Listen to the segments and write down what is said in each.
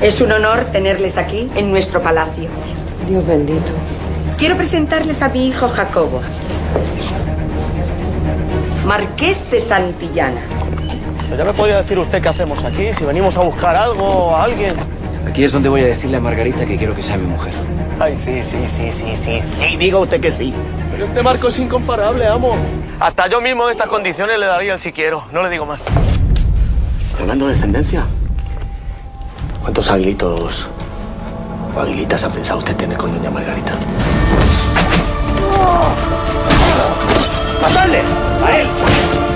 Es un honor tenerles aquí en nuestro palacio. Dios bendito. Quiero presentarles a mi hijo Jacobo, Marqués de Santillana. ya me podría decir usted qué hacemos aquí, si venimos a buscar algo, a alguien. Aquí es donde voy a decirle a Margarita que quiero que sea mi mujer. Ay, sí, sí, sí, sí, sí, sí, diga usted que sí. Pero este marco es incomparable, amo. Hasta yo mismo en estas condiciones le daría el si quiero, no le digo más. Hablando de descendencia, ¿cuántos aguilitos o aguilitas ha pensado usted tener con doña Margarita? ¡Matadle! ¡A él!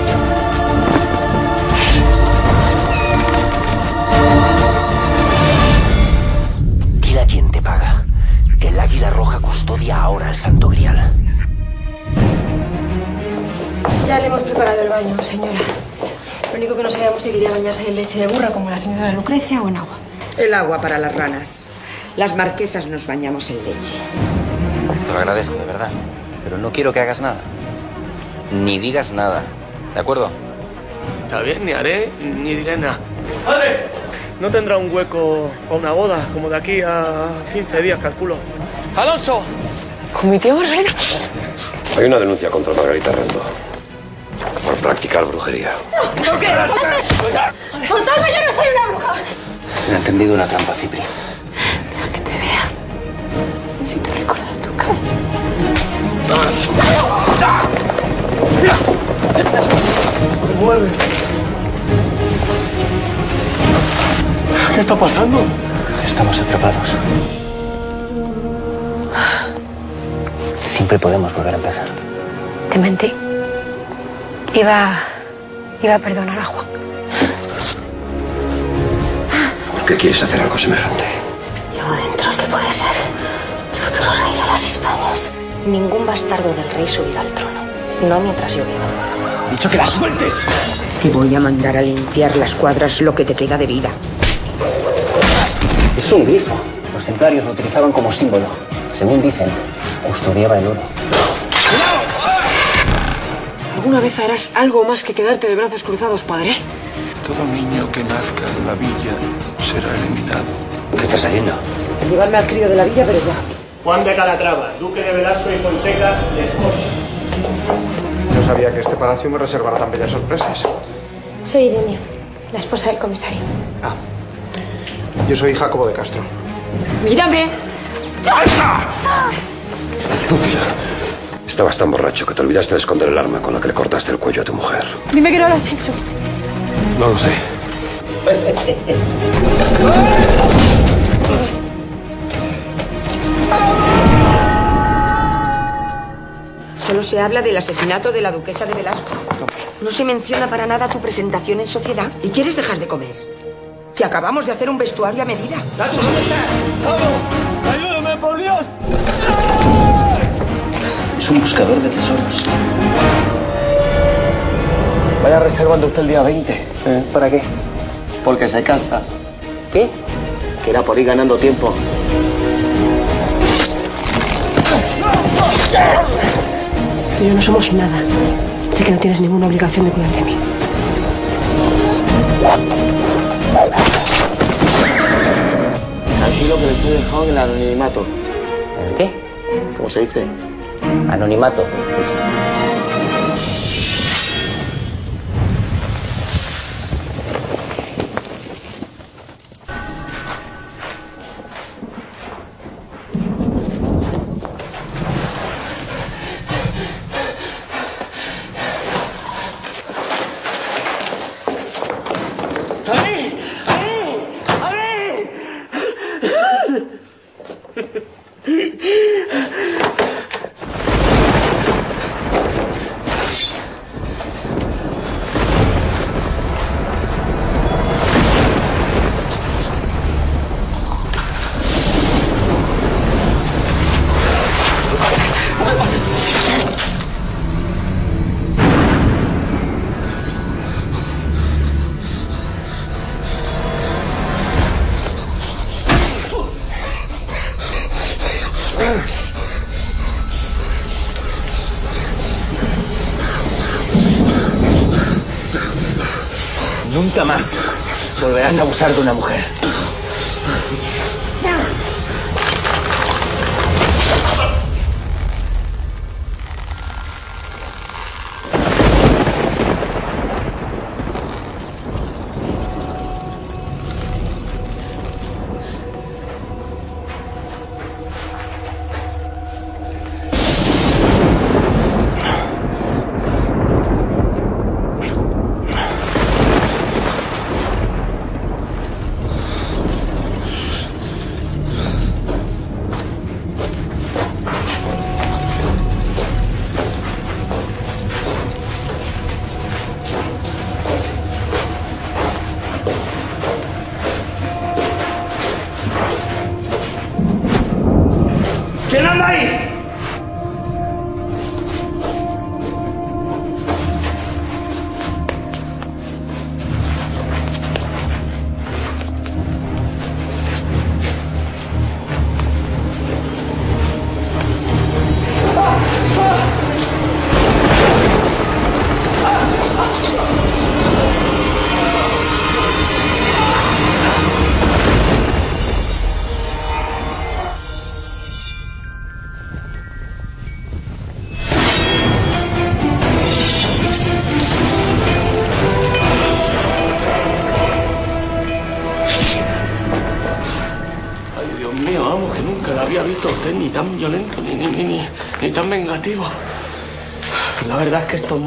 El águila roja custodia ahora el santo grial. Ya le hemos preparado el baño, señora. Lo único que no sabíamos si quería bañarse en leche de burra como la señora Lucrecia o en agua. El agua para las ranas. Las marquesas nos bañamos en leche. Te lo agradezco, de verdad. Pero no quiero que hagas nada. Ni digas nada. ¿De acuerdo? Está bien, ni haré ni diré nada. ¡Padre! ¿No tendrá un hueco para una boda como de aquí a 15 días, calculo? ¡Alonso! ¿Con mi tía Margarita? Hay una denuncia contra Margarita Rendo por practicar brujería. ¿Por qué? ¡Soltadme, yo no soy una bruja! Me ha entendido una trampa, Cipri. Deja que te vea. Necesito recordar tu cara. ¡Se mueve! ¿Qué está pasando? Estamos atrapados. Siempre podemos volver a empezar. Te mentí. Iba. iba a perdonar a Juan. ¿Por qué quieres hacer algo semejante? Llevo dentro el que puede ser el futuro rey de las Españas. Ningún bastardo del rey subirá al trono. No mientras yo viva. ¡Dicho que las sueltes! Te voy a mandar a limpiar las cuadras lo que te queda de vida. Es un grifo. Los templarios lo utilizaban como símbolo. Según dicen, custodiaba el oro. ¿Alguna vez harás algo más que quedarte de brazos cruzados, padre? Todo niño que nazca en la villa será eliminado. ¿Qué estás haciendo? Llevarme al crío de la villa, pero ya. Juan de Calatrava, duque de Velasco y Fonseca, de esposa. No sabía que este palacio me reservara tan bellas sorpresas. Soy Irene, la esposa del comisario. Ah, yo soy Jacobo de Castro. ¡Mírame! Estabas tan borracho que te olvidaste de esconder el arma con la que le cortaste el cuello a tu mujer. Dime que no lo has hecho. No lo sé. Solo se habla del asesinato de la duquesa de Velasco. No se menciona para nada tu presentación en sociedad. ¿Y quieres dejar de comer? Te acabamos de hacer un vestuario a medida. ¡Sato, dónde estás! ¡Vamos! ¡Ayúdame, por Dios! Es un buscador de tesoros. Vaya reservando usted el día 20. ¿Eh? ¿Para qué? Porque se cansa. ¿Qué? Que era por ir ganando tiempo. Tú y yo no somos nada. Sé que no tienes ninguna obligación de cuidar de mí. Que le estoy dejando en el anonimato. ¿El qué? ¿Cómo se dice? Anonimato. Nunca más volverás a abusar de una mujer.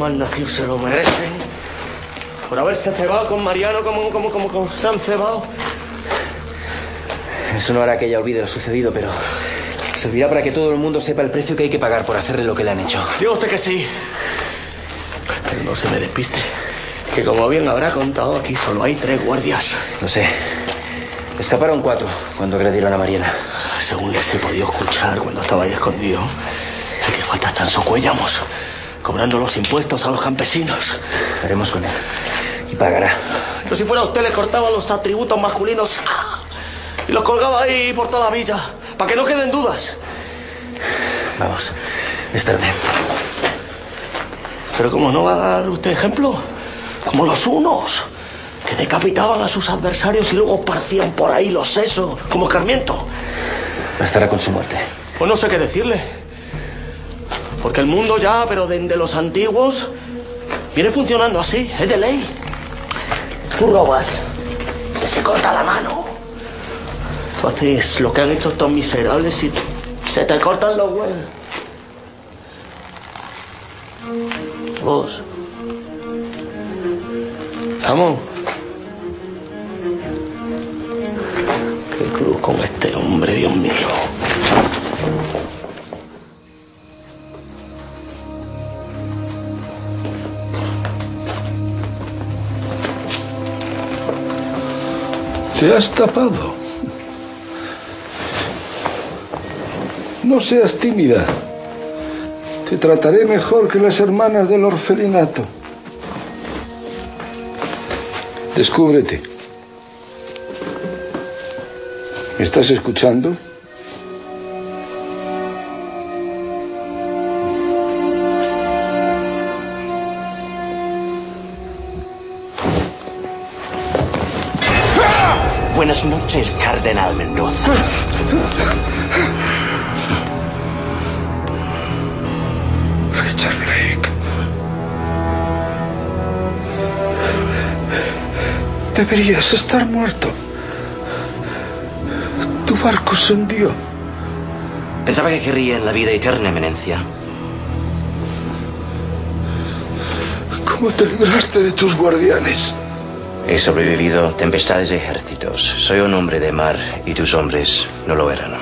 Malnacidos se lo merecen. Por haberse cebado con Mariano como, como, como, como se han cebado. Eso no hará que ella olvide lo sucedido, pero servirá para que todo el mundo sepa el precio que hay que pagar por hacerle lo que le han hecho. Diga usted que sí. Pero no se me despiste. Que como bien habrá contado, aquí solo hay tres guardias. Lo sé. Escaparon cuatro cuando agredieron a Mariana. Según les he podido escuchar cuando estaba ahí escondido, el que falta está en Socuellamos, cobrando los impuestos a los campesinos. Haremos con él. Y pagará. Pero si fuera usted, le cortaba los atributos masculinos ¡ah! y los colgaba ahí por toda la villa, para que no queden dudas. Vamos. Es tarde. Pero como no va a dar usted ejemplo, como los unos, que decapitaban a sus adversarios y luego parcían por ahí los sesos, como Carmiento. Bastará con su muerte. Pues no sé qué decirle. Porque el mundo ya, pero desde los antiguos, viene funcionando así, es de ley. Tú robas, te se corta la mano. Tú haces lo que han hecho estos miserables y se te cortan los huevos. Vos. Vamos. Qué cruz con este hombre, Dios mío. Te has tapado. No seas tímida. Te trataré mejor que las hermanas del orfelinato. Descúbrete. ¿Me estás escuchando? Buenas noches, Cardenal Mendoza. Richard Blake. Deberías estar muerto. Tu barco se hundió. Pensaba que querría la vida eterna, Eminencia. ¿Cómo te libraste de tus guardianes? He sobrevivido tempestades de Soy un hombre de mar y tus hombres no lo eran.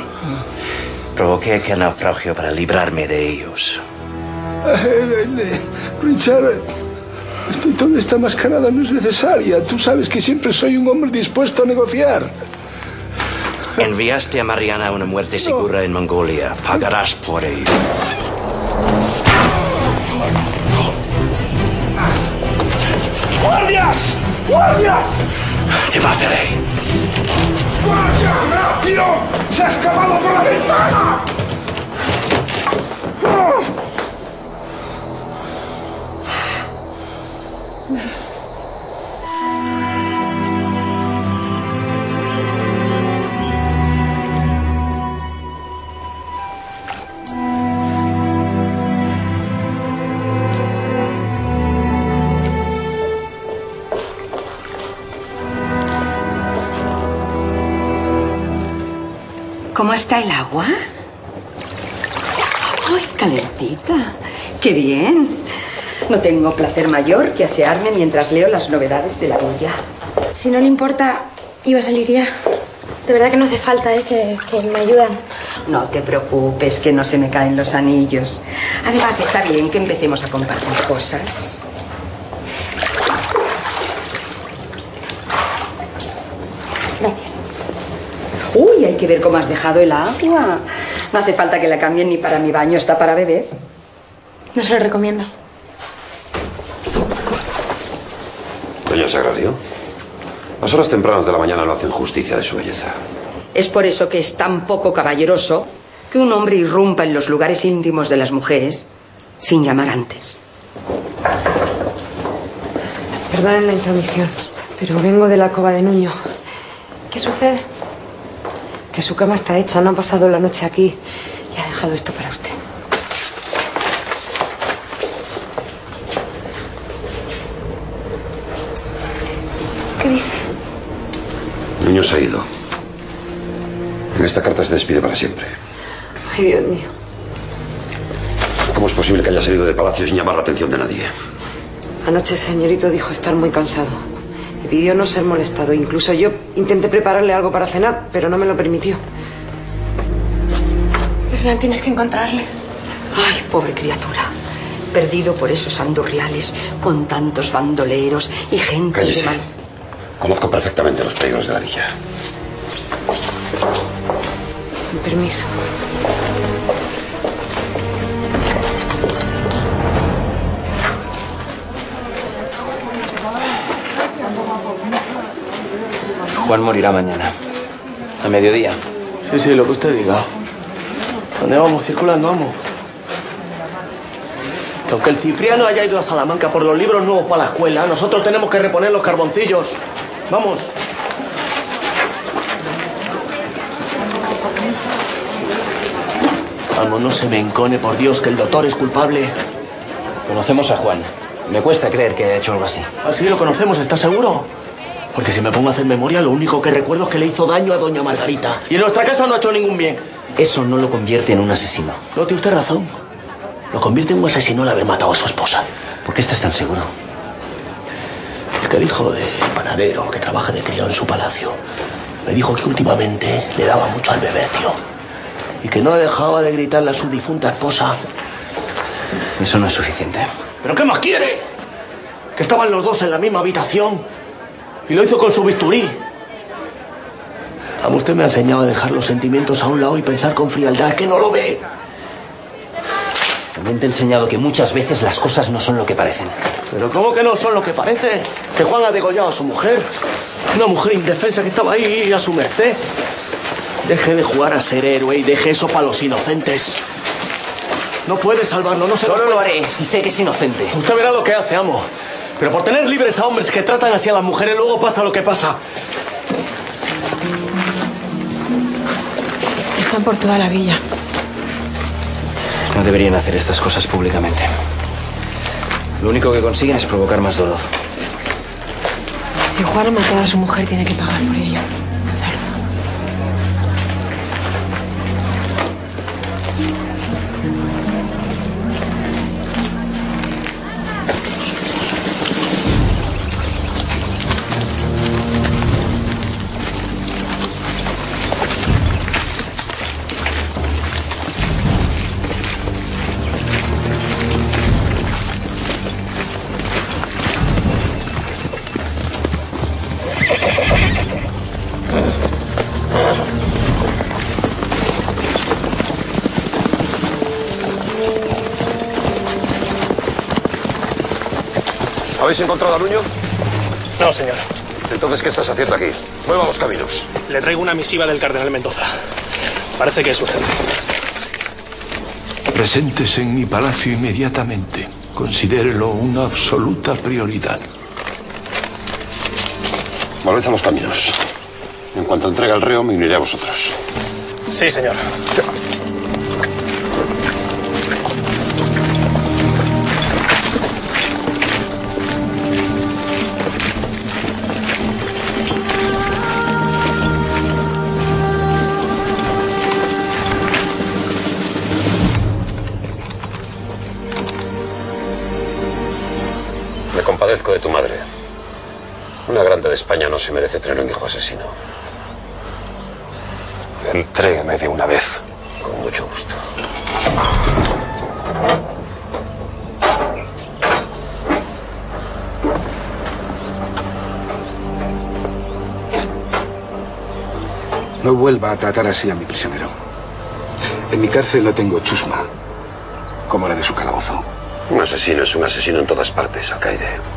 Provoqué aquel naufragio para librarme de ellos. Richard, estoy toda esta mascarada no es necesaria. Tú sabes que siempre soy un hombre dispuesto a negociar. Enviaste a Mariana a una muerte segura en Mongolia. Pagarás por ello. ¡Guardias! ¡Guardias! Te mataré. ¡Guardia! ¡Rápido! ¡Se ha escapado por la ventana! ¿Cómo está el agua? ¡Ay, calentita! ¡Qué bien! No tengo placer mayor que asearme mientras leo las novedades de la villa. Si no le importa, iba a salir ya. De verdad que no hace falta, ¿eh? Que, que me ayudan. No te preocupes, que no se me caen los anillos. Además, está bien que empecemos a compartir cosas. Gracias. Uy, hay que ver cómo has dejado el agua. No hace falta que la cambien ni para mi baño, está para beber. No se lo recomiendo. Doña Sagrario, las horas tempranas de la mañana no hacen justicia de su belleza. Es por eso que es tan poco caballeroso que un hombre irrumpa en los lugares íntimos de las mujeres sin llamar antes. Perdonen la intromisión, pero vengo de la cova de Nuño. ¿Qué sucede? Que su cama está hecha, no ha pasado la noche aquí y ha dejado esto para usted. ¿Qué dice? Niño se ha ido. En esta carta se despide para siempre. Ay, Dios mío. ¿Cómo es posible que haya salido de palacio sin llamar la atención de nadie? Anoche el señorito dijo estar muy cansado. Me pidió no ser molestado. Incluso yo intenté prepararle algo para cenar, pero no me lo permitió. Hernán, tienes que encontrarle. Ay, pobre criatura. Perdido por esos andurriales, con tantos bandoleros y gente Cállese. de mal. Conozco perfectamente los peligros de la villa. Con permiso. Juan morirá mañana. A mediodía. Sí, sí, lo que usted diga. ¿Dónde vamos circulando, vamos? Que aunque el Cipriano haya ido a Salamanca por los libros nuevos para la escuela, nosotros tenemos que reponer los carboncillos. Vamos. Vamos, no se me encone, por Dios, que el doctor es culpable. Conocemos a Juan. Me cuesta creer que haya hecho algo así. Así lo conocemos, ¿estás seguro? Porque si me pongo a hacer memoria, lo único que recuerdo es que le hizo daño a doña Margarita. Y en nuestra casa no ha hecho ningún bien. Eso no lo convierte en un asesino. No tiene usted razón. Lo convierte en un asesino al haber matado a su esposa. ¿Por qué estás tan seguro? Porque el hijo del panadero que trabaja de criado en su palacio me dijo que últimamente le daba mucho al bebercio. Y que no dejaba de gritarle a su difunta esposa. Eso no es suficiente. ¿Pero qué más quiere? Que estaban los dos en la misma habitación. Y lo hizo con su bisturí. A usted me ha enseñado a dejar los sentimientos a un lado y pensar con frialdad. ¿Es que no lo ve? También te he enseñado que muchas veces las cosas no son lo que parecen. Pero ¿cómo que no son lo que parece? Que Juan ha degollado a su mujer. Una mujer indefensa que estaba ahí a su merced. Deje de jugar a ser héroe y deje eso para los inocentes. No puede salvarlo, no se Solo puede. lo haré si sé que es inocente. Usted verá lo que hace, amo. Pero por tener libres a hombres que tratan así a las mujeres, luego pasa lo que pasa. Están por toda la villa. No deberían hacer estas cosas públicamente. Lo único que consiguen es provocar más dolor. Si Juan ha matado a su mujer, tiene que pagar por ello. ¿Habéis encontrado a Nuño? No, señor. Entonces, ¿qué estás haciendo aquí? Vuelva a los caminos. Le traigo una misiva del cardenal Mendoza. Parece que es urgente. Presentes en mi palacio inmediatamente. Considérelo una absoluta prioridad. Volved a los caminos. En cuanto entregue el reo, me uniré a vosotros. Sí, señor. Compadezco de tu madre. Una grande de España no se merece tener un hijo asesino. Entrégueme de una vez. Con mucho gusto. No vuelva a tratar así a mi prisionero. En mi cárcel no tengo chusma, como la de su calabozo. Un asesino es un asesino en todas partes, alcaide.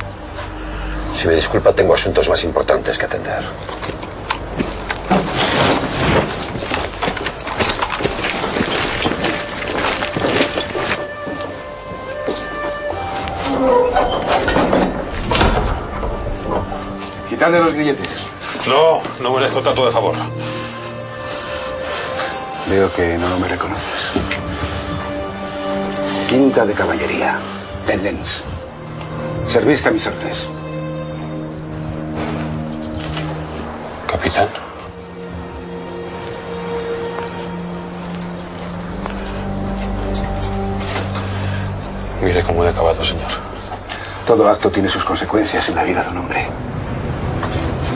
Si me disculpa, tengo asuntos más importantes que atender. Quitadle los grilletes. No, no merezco tanto de favor. Veo que no me reconoces. Quinta de caballería. Tendens. Serviste a mis órdenes. Mire cómo he acabado, señor. Todo acto tiene sus consecuencias en la vida de un hombre.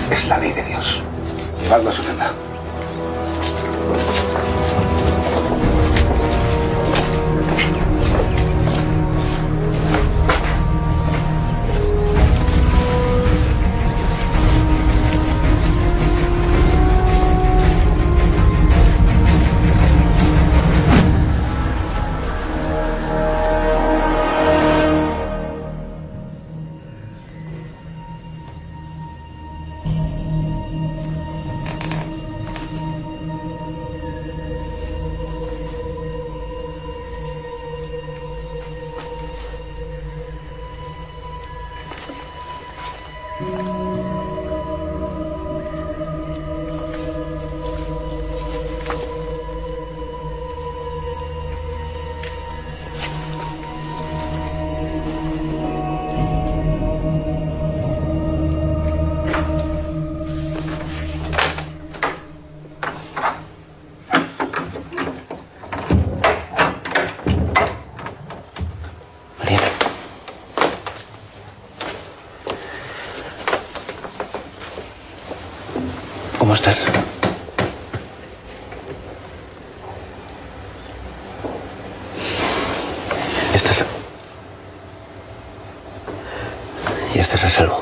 Es la ley de Dios. Llevadlo a su celda. ¿Cómo estás? Estás... Ya estás a salvo.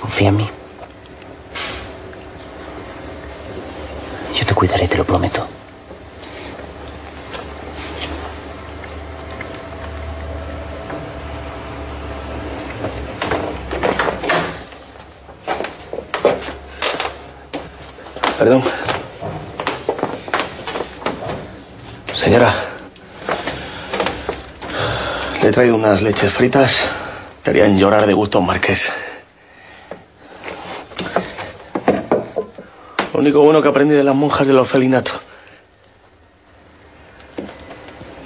Confía en mí. Yo te cuidaré, te lo prometo. Perdón. Señora. Le he traído unas leches fritas que harían llorar de gusto a un marqués. Lo único bueno que aprendí de las monjas del orfelinato.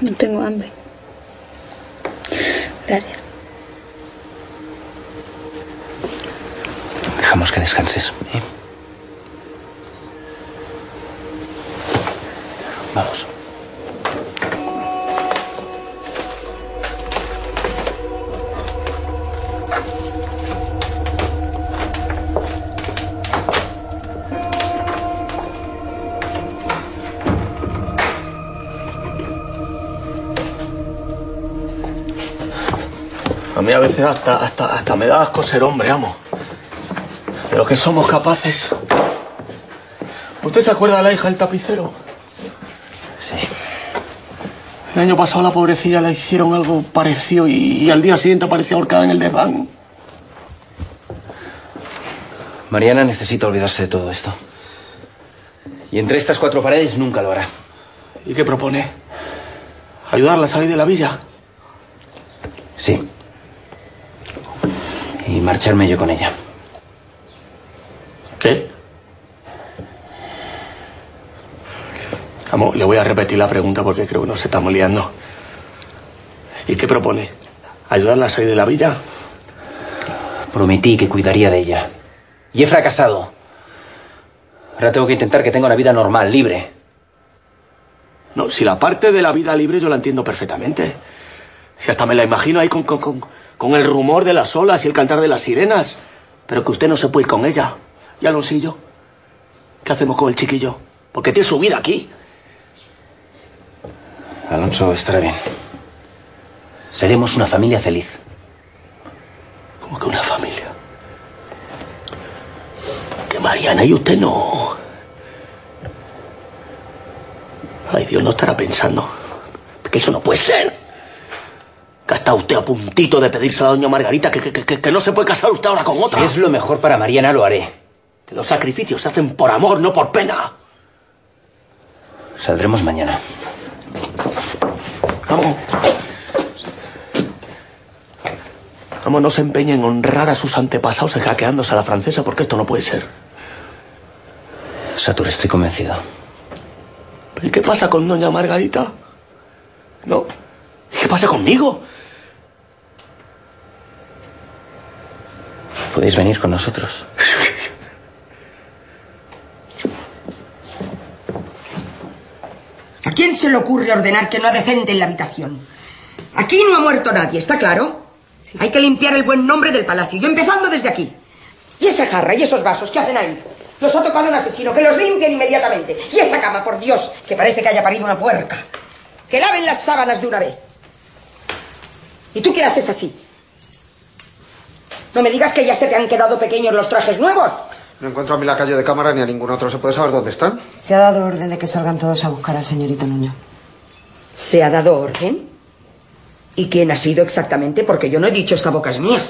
No tengo hambre. Gracias. Dejamos que descanses. A mí a veces hasta, hasta, hasta me da asco ser hombre, amo. De lo que somos capaces. ¿Usted se acuerda de la hija del tapicero? Sí. El año pasado la pobrecilla le hicieron algo parecido y, y al día siguiente apareció ahorcada en el desván. Mariana necesita olvidarse de todo esto. Y entre estas cuatro paredes nunca lo hará. ¿Y qué propone? ¿Ayudarla a salir de la villa? Sí. Y marcharme yo con ella. ¿Qué? Amo, le voy a repetir la pregunta porque creo que nos estamos liando. ¿Y qué propone? ¿Ayudarla a salir de la villa? Prometí que cuidaría de ella. Y he fracasado. Ahora tengo que intentar que tenga una vida normal, libre. No, si la parte de la vida libre yo la entiendo perfectamente. Si hasta me la imagino ahí con, con, con, con el rumor de las olas y el cantar de las sirenas. Pero que usted no se puede ir con ella. ¿Y Alonsillo? ¿Qué hacemos con el chiquillo? Porque tiene su vida aquí. Alonso estará bien. Seremos una familia feliz. ¿Cómo que una familia? Que Mariana y usted no. Ay, Dios no estará pensando. Que eso no puede ser. Que está usted a puntito de pedirse a doña Margarita que, que- que- que no se puede casar usted ahora con otra. Si es lo mejor para Mariana, lo haré. Que los sacrificios se hacen por amor, no por pena. Saldremos mañana. Vamos. Vamos, no se empeñe en honrar a sus antepasados hackeándose a la francesa, porque esto no puede ser. Satur, estoy convencido. ¿Pero y qué pasa con doña Margarita? No. ¿Y qué pasa conmigo? Podéis venir con nosotros. ¿A quién se le ocurre ordenar que no decente en la habitación? Aquí no ha muerto nadie, ¿está claro? Hay que limpiar el buen nombre del palacio, yo empezando desde aquí. ¿Y esa jarra y esos vasos qué hacen ahí? Los ha tocado un asesino, que los limpien inmediatamente. Y esa cama, por Dios, que parece que haya parido una puerca. Que laven las sábanas de una vez. ¿Y tú qué haces así? No me digas que ya se te han quedado pequeños los trajes nuevos. No encuentro a mi lacayo de cámara ni a ningún otro. ¿Se puede saber dónde están? Se ha dado orden de que salgan todos a buscar al señorito Nuño. ¿Se ha dado orden? ¿Y quién ha sido exactamente? Porque yo no he dicho esta boca es mía.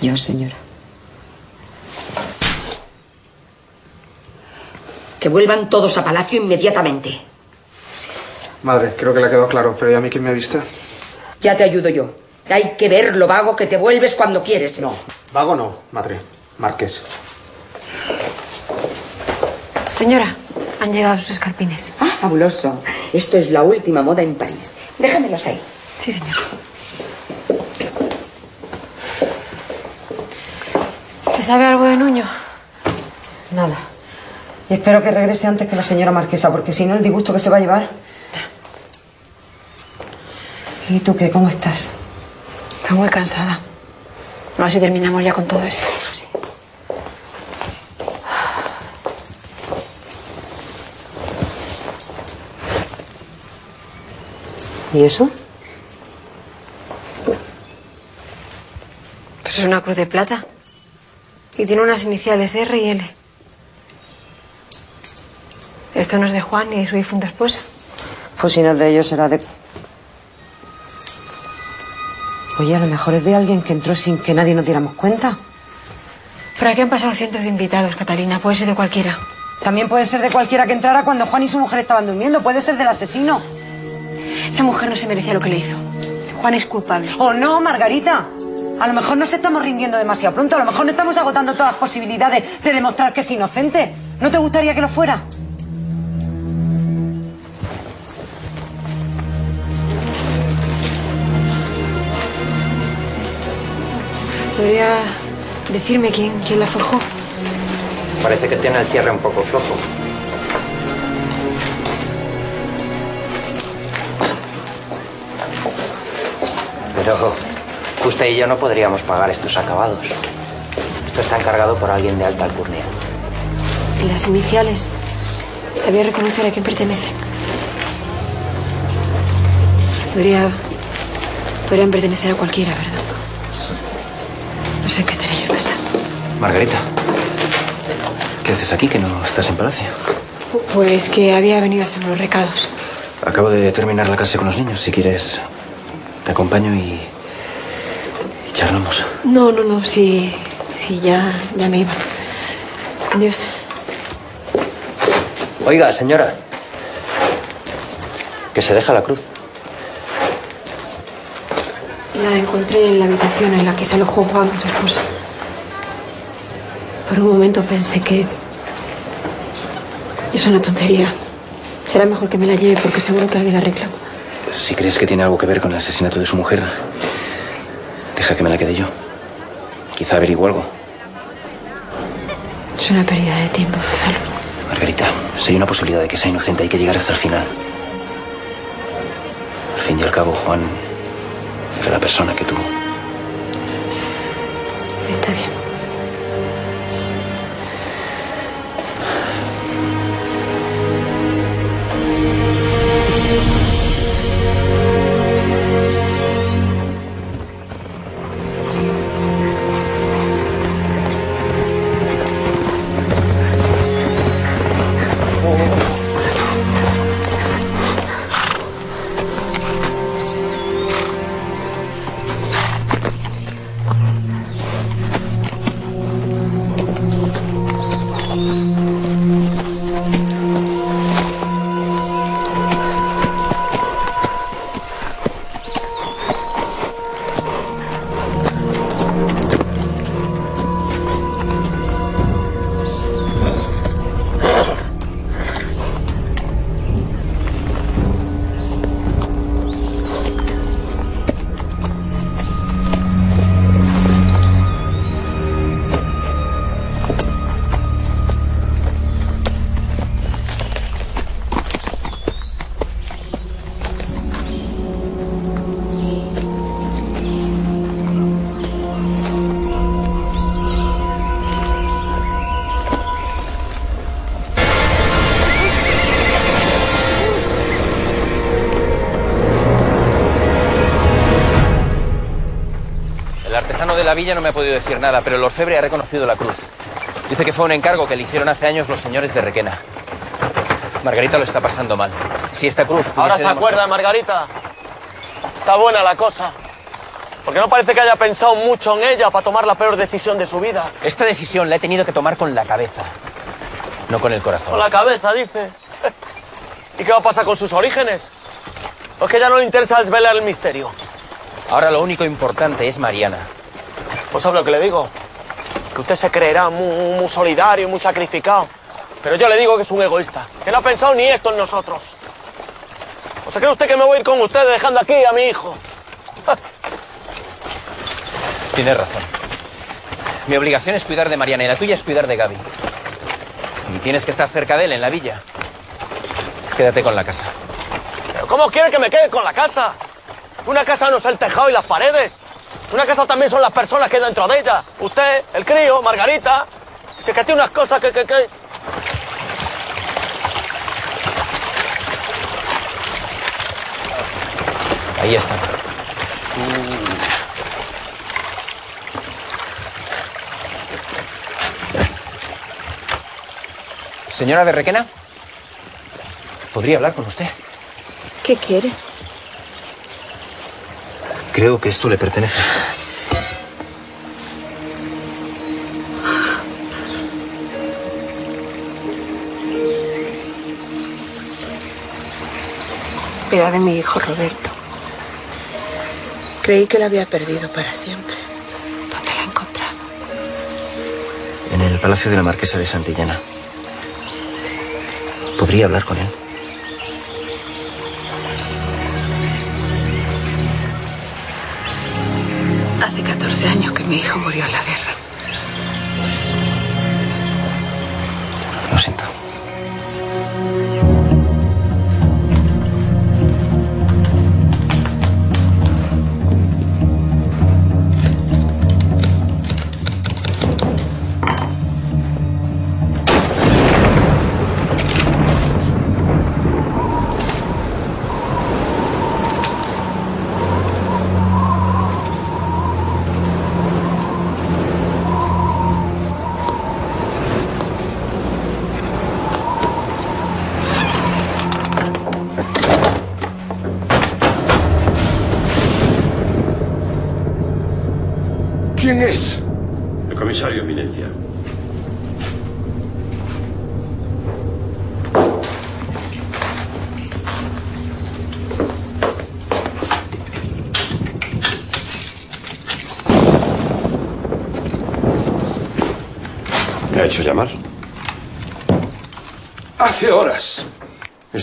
Yo, señora. Que vuelvan todos a palacio inmediatamente. Madre, creo que le ha quedado claro, pero ¿y a mí quién me viste? Ya te ayudo yo. Hay que ver lo vago que te vuelves cuando quieres. No, vago no, madre. Marqués. Señora, han llegado sus escarpines. Ah, fabuloso. Esto es la última moda en París. Déjamelos ahí. Sí, señora. ¿Se sabe algo de Nuño? Nada. Y espero que regrese antes que la señora marquesa, porque si no, el disgusto que se va a llevar. ¿Y tú qué? ¿Cómo estás? Estoy muy cansada. A ver si terminamos ya con todo esto. ¿Y eso? Pues es una cruz de plata. Y tiene unas iniciales R y L. Esto no es de Juan ni de su difunta esposa. Pues si no es de ellos, será de... Oye, a lo mejor es de alguien que entró sin que nadie nos diéramos cuenta. Por aquí han pasado cientos de invitados, Catalina. Puede ser de cualquiera. También puede ser de cualquiera que entrara cuando Juan y su mujer estaban durmiendo. Puede ser del asesino. Esa mujer no se merecía lo que le hizo. Juan es culpable. ¿O no, Margarita? A lo mejor nos estamos rindiendo demasiado pronto. A lo mejor no estamos agotando todas las posibilidades de demostrar que es inocente. ¿No te gustaría que lo fuera? ¿Podría decirme quién, quién la forjó? Parece que tiene el cierre un poco flojo. Pero usted y yo no podríamos pagar estos acabados. Esto está encargado por alguien de alta alcurnia. En las iniciales. Sabía reconocer a quién pertenece. Podría. Podrían pertenecer a cualquiera, ¿verdad? No sé qué estaría yo pensando. Margarita, ¿qué haces aquí que no estás en palacio? Pues que había venido a hacer unos recados. Acabo de terminar la clase con los niños. Si quieres, te acompaño y. y charlamos. No, no, no, sí. Sí, ya, ya me iba. Con Dios. Oiga, señora. Que se deja la cruz. La encontré en la habitación en la que se alojó Juan su esposa. Por un momento pensé que. Es una tontería. Será mejor que me la lleve porque seguro que alguien la reclama. Si crees que tiene algo que ver con el asesinato de su mujer, deja que me la quede yo. Quizá averiguo algo. Es una pérdida de tiempo, Gonzalo. Margarita, si hay una posibilidad de que sea inocente, hay que llegar hasta el final. Al fin y al cabo, Juan era la persona que tuvo. Está bien. La villa no me ha podido decir nada, pero el orfebre ha reconocido la cruz. Dice que fue un encargo que le hicieron hace años los señores de Requena. Margarita lo está pasando mal. Si esta cruz Ahora se acuerda, Margarita. Está buena la cosa. Porque no parece que haya pensado mucho en ella para tomar la peor decisión de su vida. Esta decisión la he tenido que tomar con la cabeza, no con el corazón. Con la cabeza, dice. ¿Y qué va a pasar con sus orígenes? Pues que ya no le interesa desvelar el misterio. Ahora lo único importante es Mariana. Pues sabe lo que le digo. Que usted se creerá muy, muy solidario, muy sacrificado. Pero yo le digo que es un egoísta. Que no ha pensado ni esto en nosotros. ¿O se cree usted que me voy a ir con usted dejando aquí a mi hijo? Tienes razón. Mi obligación es cuidar de Mariana y la tuya es cuidar de Gaby. Y tienes que estar cerca de él en la villa. Quédate con la casa. ¿Pero cómo quiere que me quede con la casa? Una casa no es el tejado y las paredes. Una casa también son las personas que hay dentro de ella. Usted, el crío, Margarita. Si es que tiene unas cosas que... que, que... Ahí está. Señora de Requena, ¿podría hablar con usted? ¿Qué quiere? Creo que esto le pertenece. Era de mi hijo Roberto. Creí que la había perdido para siempre. ¿Dónde la ha encontrado? En el Palacio de la Marquesa de Santillana. ¿Podría hablar con él? Mi hijo murió en la guerra. Lo siento.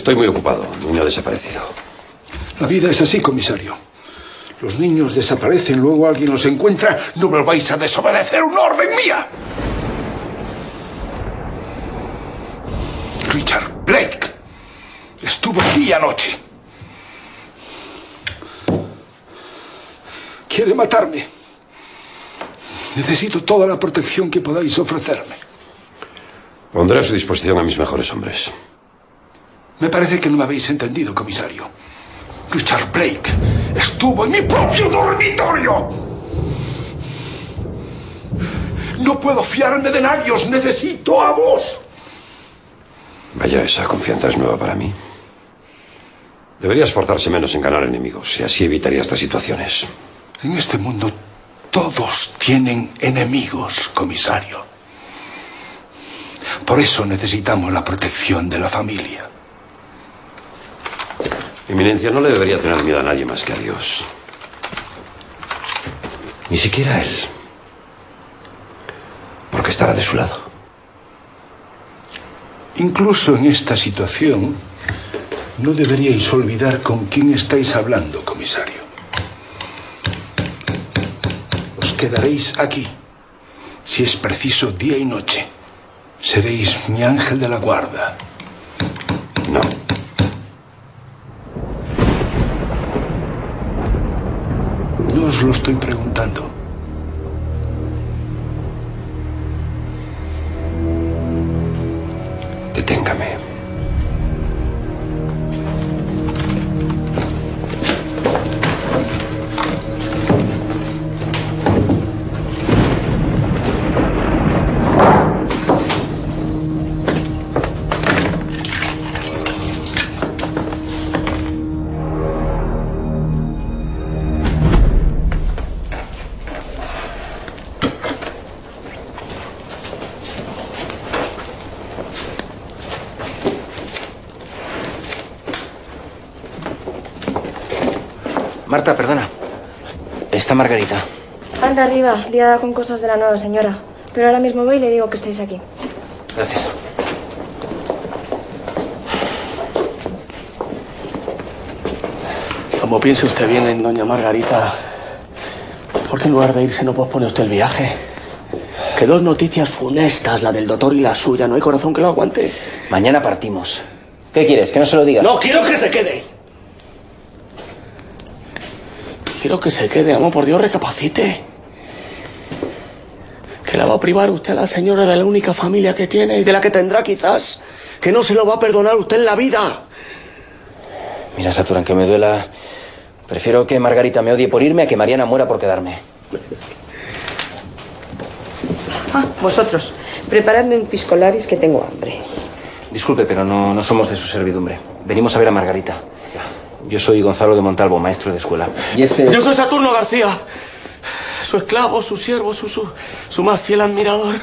Estoy muy ocupado. Niño desaparecido. La vida es así, comisario. Los niños desaparecen, luego alguien los encuentra. No me vais a desobedecer una orden mía. Richard Blake estuvo aquí anoche. quiere matarme. Necesito toda la protección que podáis ofrecerme. Pondré a su disposición a mis mejores hombres. Me parece que no me habéis entendido, comisario. Richard Blake estuvo en mi propio dormitorio. No puedo fiarme de nadie, os necesito a vos. Vaya, esa confianza es nueva para mí. Debería esforzarse menos en ganar enemigos y así evitaría estas situaciones. En este mundo todos tienen enemigos, comisario. Por eso necesitamos la protección de la familia. Eminencia, no le debería tener miedo a nadie más que a Dios. Ni siquiera a él. Porque estará de su lado. Incluso en esta situación, no deberíais olvidar con quién estáis hablando, comisario. Os quedaréis aquí, si es preciso, día y noche. Seréis mi ángel de la guarda. No. Os lo estoy preguntando. Deténgame. Marta, perdona. Está Margarita. Anda arriba, liada con cosas de la nueva señora. Pero ahora mismo voy y le digo que estáis aquí. Gracias. Como piense usted bien en doña Margarita, ¿por qué en lugar de irse no pospone usted el viaje? Que dos noticias funestas, la del doctor y la suya, no hay corazón que lo aguante. Mañana partimos. ¿Qué quieres? ¿Que no se lo diga? No, quiero que se quede. Quiero que se quede, amo, por Dios, recapacite. Que la va a privar usted a la señora de la única familia que tiene y de la que tendrá quizás. Que no se lo va a perdonar usted en la vida. Mira, Satur, aunque me duela, prefiero que Margarita me odie por irme a que Mariana muera por quedarme. Ah, vosotros, preparadme un pisco que tengo hambre. Disculpe, pero no, no somos de su servidumbre. Venimos a ver a Margarita. Yo soy Gonzalo de Montalvo, maestro de escuela. Y este... Yo soy Saturno García. Su esclavo, su siervo, su, su, su más fiel admirador.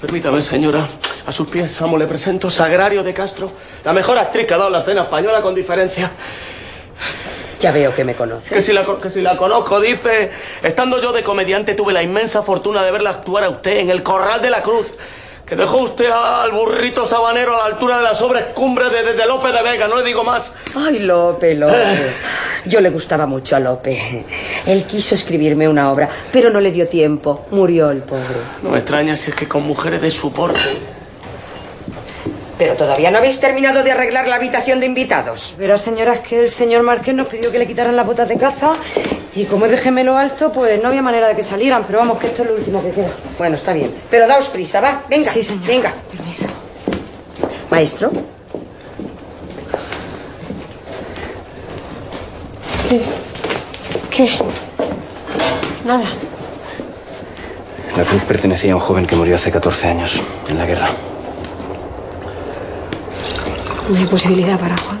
Permítame, señora. A sus pies, amo, le presento Sagrario de Castro, la mejor actriz que ha dado la escena española con diferencia. Ya veo que me conoces. Que si, la, que si la conozco, dice. Estando yo de comediante, tuve la inmensa fortuna de verla actuar a usted en el Corral de la Cruz. Que dejó usted al burrito sabanero a la altura de las sobrescumbres de, de, de Lope de Vega, no le digo más. Ay, Lope, Lope. Yo le gustaba mucho a Lope. Él quiso escribirme una obra, pero no le dio tiempo. Murió el pobre. No me extraña si es que con mujeres de su porte. Pero todavía no habéis terminado de arreglar la habitación de invitados. Verá, señora, es que el señor Marqués nos pidió que le quitaran las botas de caza y como es de gemelo alto, pues no había manera de que salieran, pero vamos, que esto es lo último que queda. Bueno, está bien. Pero daos prisa, va. Venga. Sí, señora. Venga. Permiso. Maestro. ¿Qué? ¿Qué? Nada. La cruz pertenecía a un joven que murió hace 14 años en la guerra. No hay posibilidad para Juan.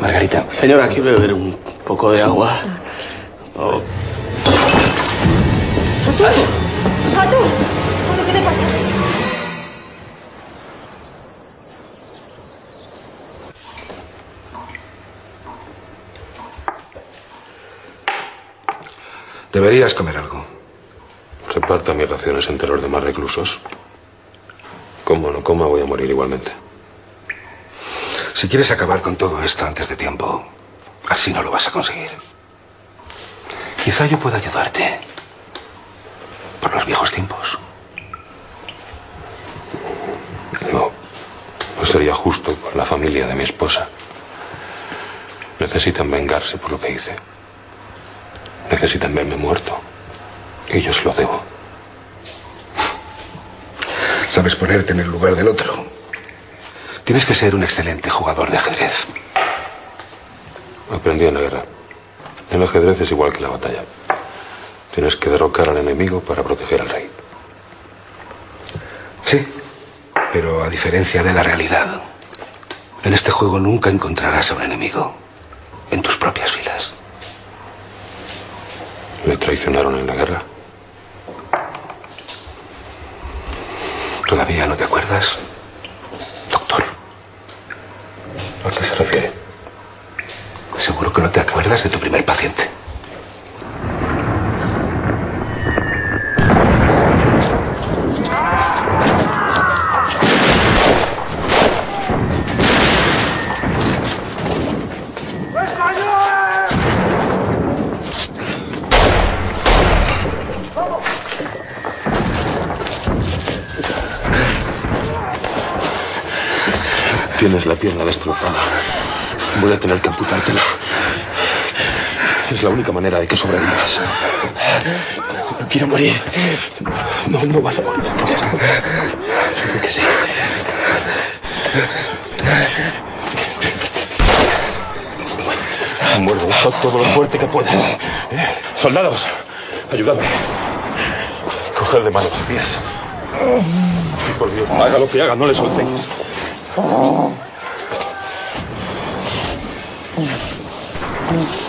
Margarita. Señora, ¿quiere beber un poco de agua? Oh, ¡Satu! ¡Satu! ¡Satu, qué te pasa! Deberías comer algo. Reparta mis raciones entre los demás reclusos. Como no coma, voy a morir igualmente. Si quieres acabar con todo esto antes de tiempo, así no lo vas a conseguir. Quizá yo pueda ayudarte. Por los viejos tiempos. No. No sería justo con la familia de mi esposa. Necesitan vengarse por lo que hice. necesitan verme muerto. Y yo se lo debo. Sabes ponerte en el lugar del otro. Tienes que ser un excelente jugador de ajedrez. Aprendí en la guerra. En el ajedrez es igual que la batalla. Tienes que derrocar al enemigo para proteger al rey. Sí, pero a diferencia de la realidad, en este juego nunca encontrarás a un enemigo en tus propias filas. ¿Me traicionaron en la guerra? ¿Todavía no te acuerdas? Doctor. ¿A qué se refiere? Seguro que no te acuerdas de tu primer paciente. Tienes la pierna destrozada. Voy a tener que amputártela. Es la única manera de que sobrevivas. No quiero morir. No, no vas a morir. Seguro que sí. Muerde esto todo lo fuerte que puedas. Soldados, ayúdame. Coged de manos y pies. Y por Dios, haga lo que haga, no le soltéis. He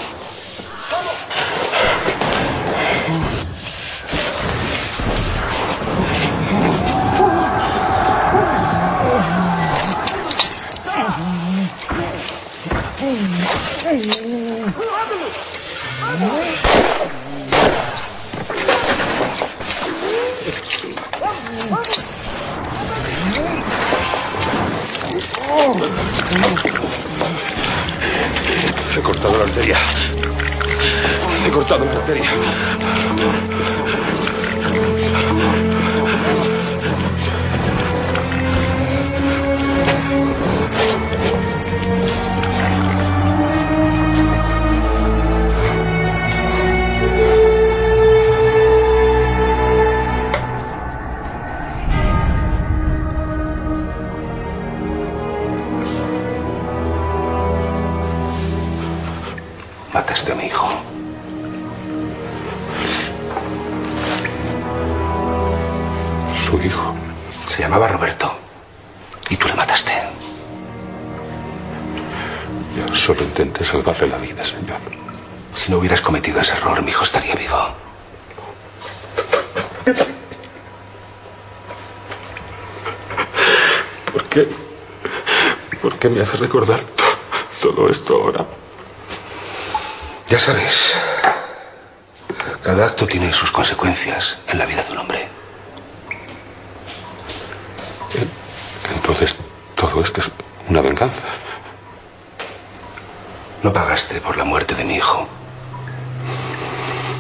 pagaste por la muerte de mi hijo,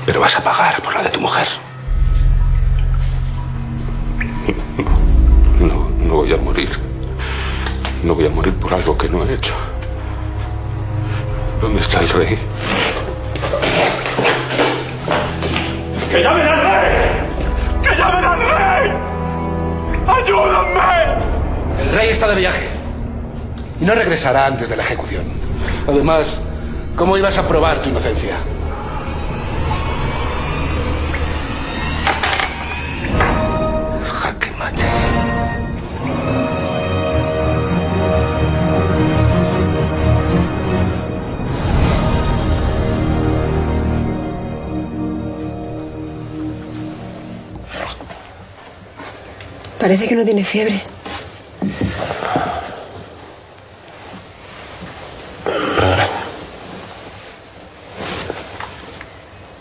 pero vas a pagar por la de tu mujer. No, no voy a morir. No voy a morir por algo que no he hecho. ¿Dónde está el rey? ¡Que llamen al rey! ¡Que llamen al rey! ¡Ayúdame! El rey está de viaje y no regresará antes de la ejecución. Además, ¿cómo ibas a probar tu inocencia? Jaque. Parece que no tiene fiebre.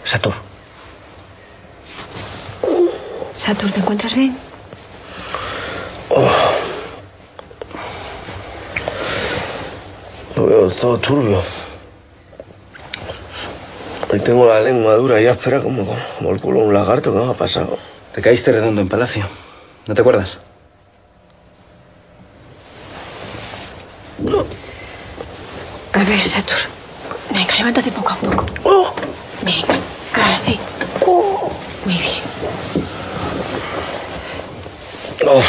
Satur, Satur, ¿te encuentras bien? lo veo todo turbio. Hoy tengo la lengua dura y áspera como, como el culo de un lagarto. ¿Qué me ha pasado? Te caíste redondo en Palacio. ¿No te acuerdas? A ver, Satur. Venga, levántate poco a poco. Venga, sí. Muy bien. Oh,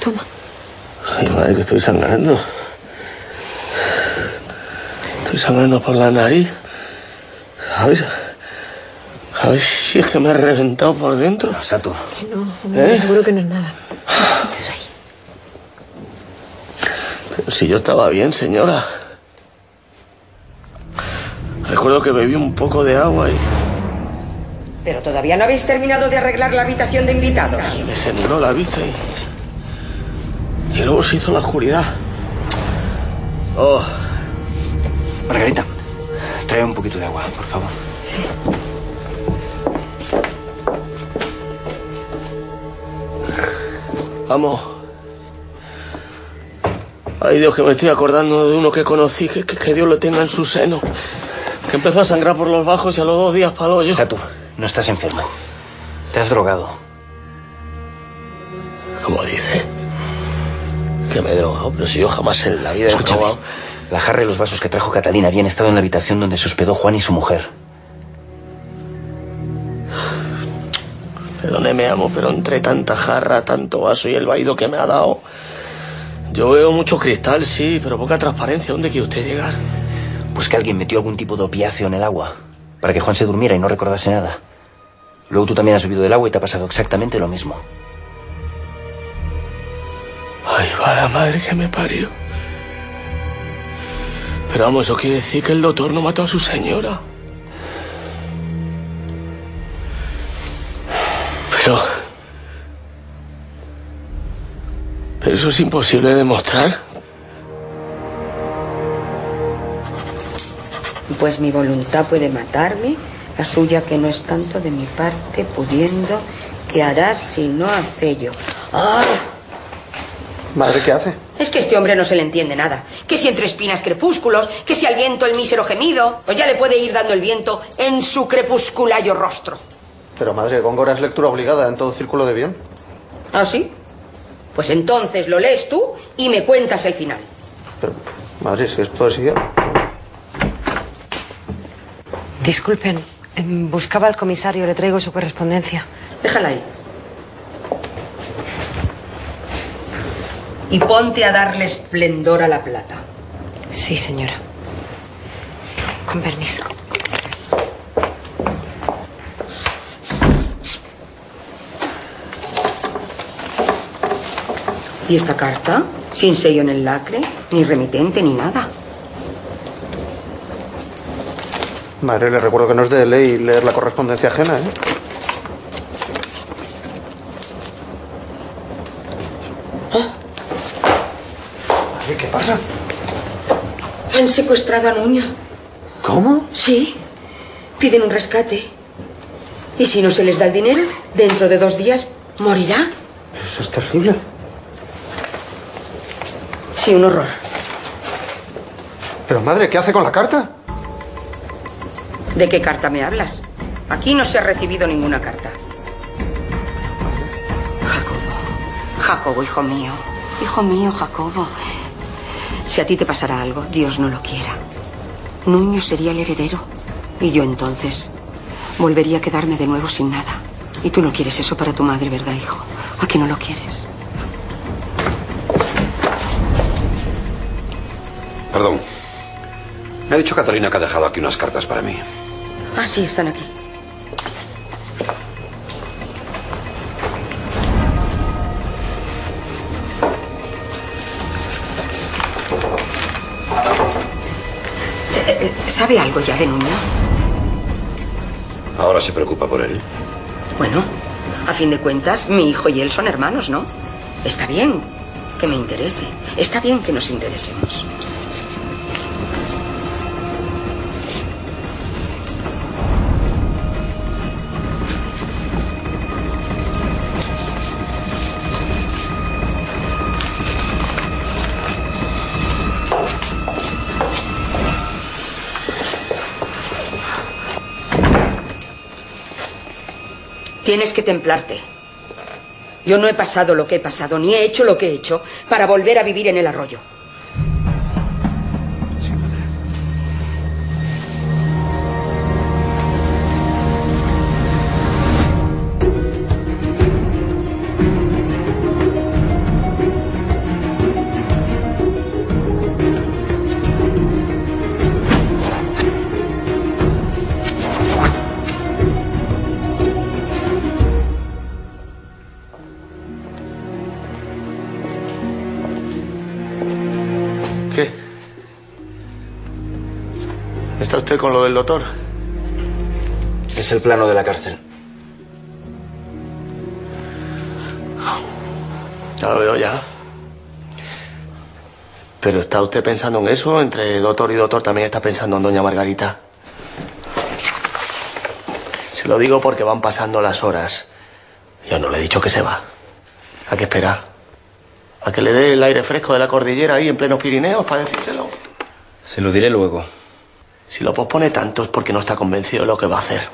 Toma. ay, madre, que estoy sangrando. Estoy sangrando por la nariz. A ver, a ver si es que me he reventado por dentro. Sato. No, ¿Eh? seguro que no es nada. Pero si yo estaba bien, señora. Recuerdo que bebí un poco de agua y Pero todavía no habéis terminado de arreglar la habitación de invitados. me se nubló la vista y... Y luego se hizo la oscuridad. Oh, Margarita, trae un poquito de agua, por favor. Sí. vamos. Ay, Dios, que me estoy acordando de uno que conocí, que, que, que Dios lo tenga en su seno. Que empezó a sangrar por los bajos y a los dos días para hoyo. Sato, no estás enfermo. Te has drogado. Como dice. Que me he drogado, pero si yo jamás en la vida he probado. La jarra y los vasos que trajo Catalina habían estado en la habitación donde se hospedó Juan y su mujer. Perdóneme, amo, pero entre tanta jarra, tanto vaso y el vaído que me ha dado. Yo veo mucho cristal, sí, pero poca transparencia. ¿Dónde quiere usted llegar? Pues que alguien metió algún tipo de opiáceo en el agua. Para que Juan se durmiera y no recordase nada. Luego tú también has bebido del agua y te ha pasado exactamente lo mismo. Ay, va la madre que me parió. Pero vamos, eso quiere decir que el doctor no mató a su señora. Pero... Pero eso es imposible de demostrar. Pues mi voluntad puede matarme, la suya que no es tanto de mi parte, pudiendo, que harás si no hace yo. ¡Ay! Madre, ¿qué hace? Es que este hombre no se le entiende nada. Que si entre espinas crepúsculos, que si al viento el mísero gemido, pues ya le puede ir dando el viento en su crepusculayo rostro. Pero madre, Góngora es lectura obligada en todo círculo de bien. ¿Ah, sí? Pues entonces lo lees tú y me cuentas el final. Pero, madre, si es poesía. Disculpen, em, buscaba al comisario, le traigo su correspondencia. Déjala ahí. Y ponte a darle esplendor a la plata. Sí, señora. Con permiso. ¿Y esta carta? Sin sello en el lacre, ni remitente, ni nada. Madre, le recuerdo que no es de ley leer la correspondencia ajena, ¿eh? Madre, ¿qué pasa? Han secuestrado a Nuño. ¿Cómo? Sí. Piden un rescate. Y si no se les da el dinero, dentro de dos días morirá. Eso es terrible. Sí, un horror. Pero madre, ¿qué hace con la carta? ¿De qué carta me hablas? Aquí no se ha recibido ninguna carta. Jacobo. Jacobo, hijo mío. Hijo mío, Jacobo. Si a ti te pasara algo, Dios no lo quiera. Nuño sería el heredero. Y yo entonces volvería a quedarme de nuevo sin nada. Y tú no quieres eso para tu madre, ¿verdad, hijo? ¿A que no lo quieres? Perdón. Me ha dicho Catalina que ha dejado aquí unas cartas para mí. Ah, sí, están aquí. Eh, eh, ¿Sabe algo ya de Nuño? Ahora se preocupa por él. Bueno, a fin de cuentas, mi hijo y él son hermanos, ¿no? Está bien que me interese. Está bien que nos interesemos. Tienes que templarte. Yo no he pasado lo que he pasado, ni he hecho lo que he hecho para volver a vivir en el arroyo. Usted con lo del doctor? Es el plano de la cárcel. Ya lo veo ya. Pero ¿está usted pensando en eso? Entre doctor y doctor también está pensando en doña Margarita. Se lo digo porque van pasando las horas. Yo no le he dicho que se va. ¿A qué esperar? ¿A que le dé el aire fresco de la cordillera ahí en plenos Pirineos para decírselo? Se lo diré luego. Si lo pospone tanto es porque no está convencido de lo que va a hacer.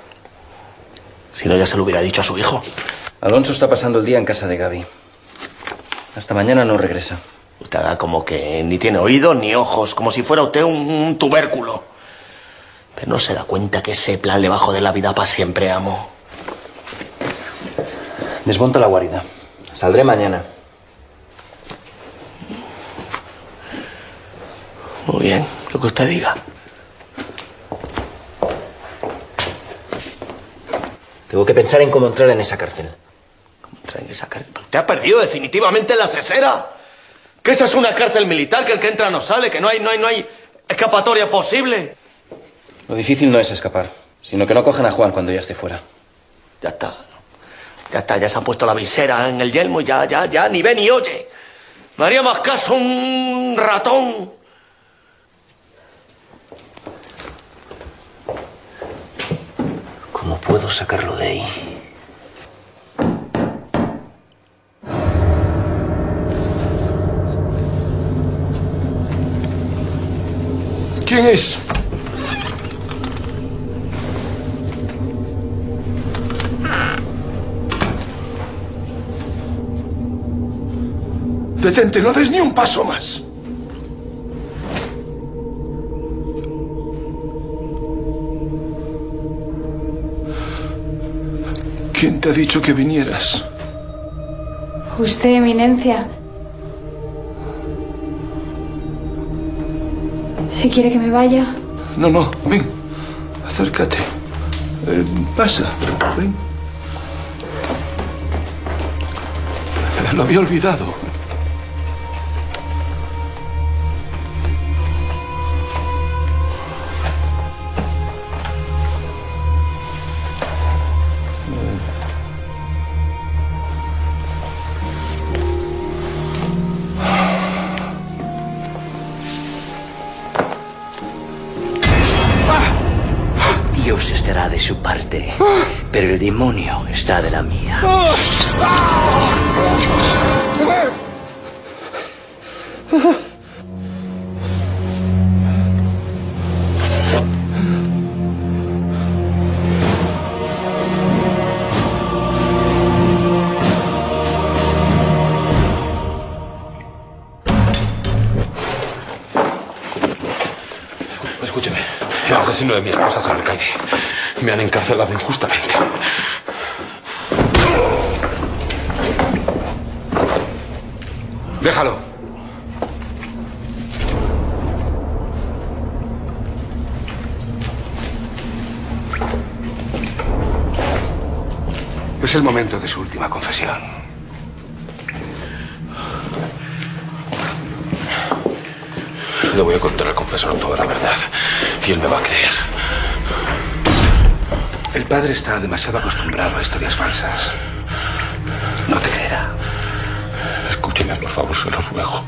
Si no, ya se lo hubiera dicho a su hijo. Alonso está pasando el día en casa de Gaby. Hasta mañana no regresa. Usted haga como que ni tiene oídos ni ojos, como si fuera usted un, un tubérculo. Pero no se da cuenta que ese plan le bajó de la vida para siempre, amo. Desmonta la guarida. Saldré mañana. Muy bien, lo que usted diga. Tengo que pensar en cómo entrar en esa cárcel. Entrar en esa cárcel. Te ha perdido definitivamente la sesera. Que esa es una cárcel militar, que el que entra no sale, que no hay, no hay, no hay escapatoria posible. Lo difícil no es escapar, sino que no cojan a Juan cuando ya esté fuera. Ya está. Ya está, ya se ha puesto la visera en el yelmo y ya, ya, ya, ni ve ni oye. Me haría más caso un ratón. ¿Cómo puedo sacarlo de ahí? ¿Quién es? Detente, no des ni un paso más. ¿Quién te ha dicho que vinieras? Usted, eminencia. Si quiere que me vaya. No, no, ven. Acércate. Eh, pasa, ven. Lo había olvidado. Demonio está de la mía. Escúcheme. El asesino de mi esposa es. Me han encarcelado injustamente. Déjalo. Es el momento de su última confesión. Le voy a contar al confesor toda la verdad. Y él me va a creer. El padre está demasiado acostumbrado a historias falsas. No te creerá. Por favor, se lo ruego.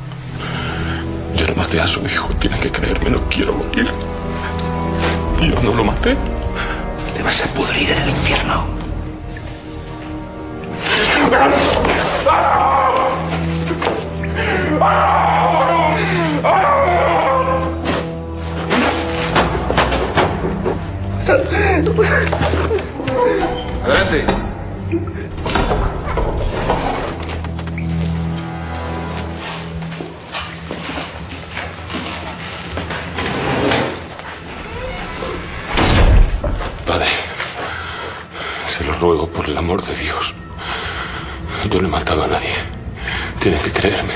Yo no maté a su hijo. Tiene que creerme, no quiero morir. Yo no lo maté. Te vas a pudrir en el infierno. Adelante. Ruego por el amor de Dios. Yo no he matado a nadie. Tiene que creerme.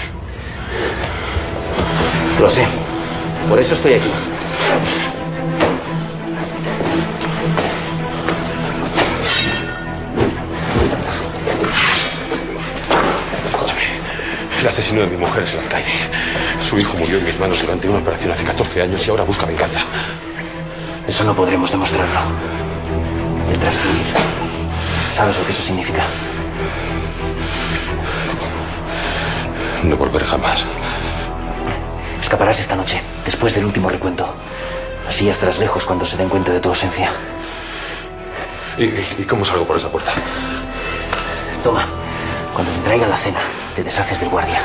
Lo sé. Por eso estoy aquí. El asesino de mi mujer es el alcaide. Su hijo murió en mis manos durante una operación hace 14 años y ahora busca venganza. Eso no podremos demostrarlo. Tendrás que huir. ¿Sabes lo que eso significa? No volveré jamás. Escaparás esta noche, después del último recuento. Así estarás lejos cuando se den cuenta de tu ausencia. ¿Y, y cómo salgo por esa puerta? Toma, cuando te traigan la cena, te deshaces del guardia.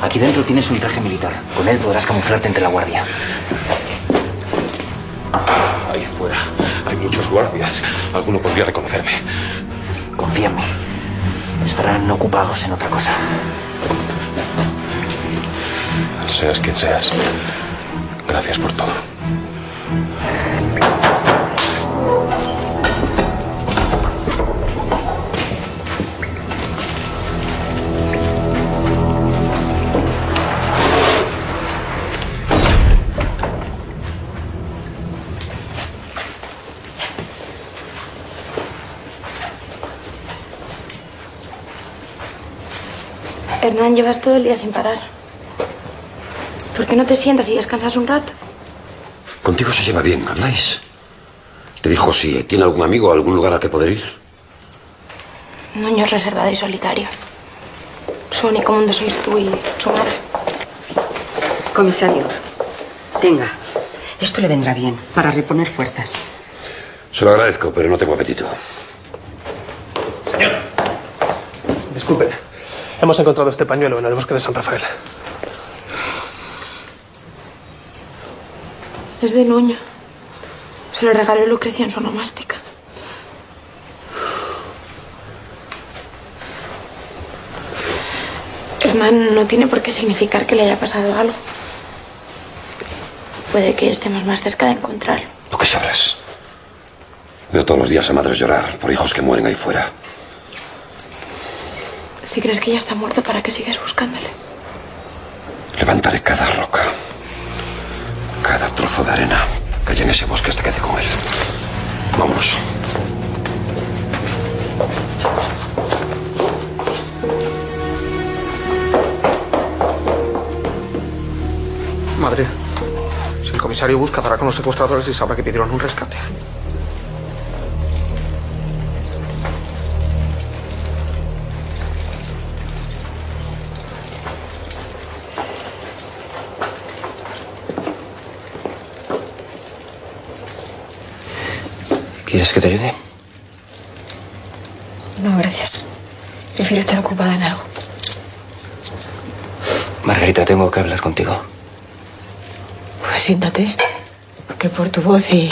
Aquí dentro tienes un traje militar. Con él podrás camuflarte entre la guardia. Ahí fuera hay muchos guardias. Alguno podría reconocerme. Confía en mí. Estarán ocupados en otra cosa. Seas quien seas. Gracias por todo. Hernán, llevas todo el día sin parar. ¿Por qué no te sientas y descansas un rato? Contigo se lleva bien, habláis. Te dijo si tiene algún amigo o algún lugar al que poder ir. Nuño es reservado y solitario. Su único mundo sois tú y su madre. Comisario, tenga. Esto le vendrá bien para reponer fuerzas. Se lo agradezco, pero no tengo apetito. Señor. Disculpe. Hemos encontrado este pañuelo en el bosque de San Rafael. Es de Nuño. Se lo regaló Lucrecia en su onomástica. Hernán no tiene por qué significar que le haya pasado algo. Puede que estemos más cerca de encontrarlo. ¿Tú qué sabrás? Veo todos los días a madres llorar por hijos que mueren ahí fuera. Si crees que ya está muerto, ¿para qué sigues buscándole? Levantaré cada roca, cada trozo de arena que haya en ese bosque hasta que dé con él. Vámonos. Madre, si el comisario busca, dará con los secuestradores y sabrá que pidieron un rescate. ¿Quieres que te ayude? No, gracias. Prefiero estar ocupada en algo. Margarita, tengo que hablar contigo. Pues siéntate. Porque por tu voz y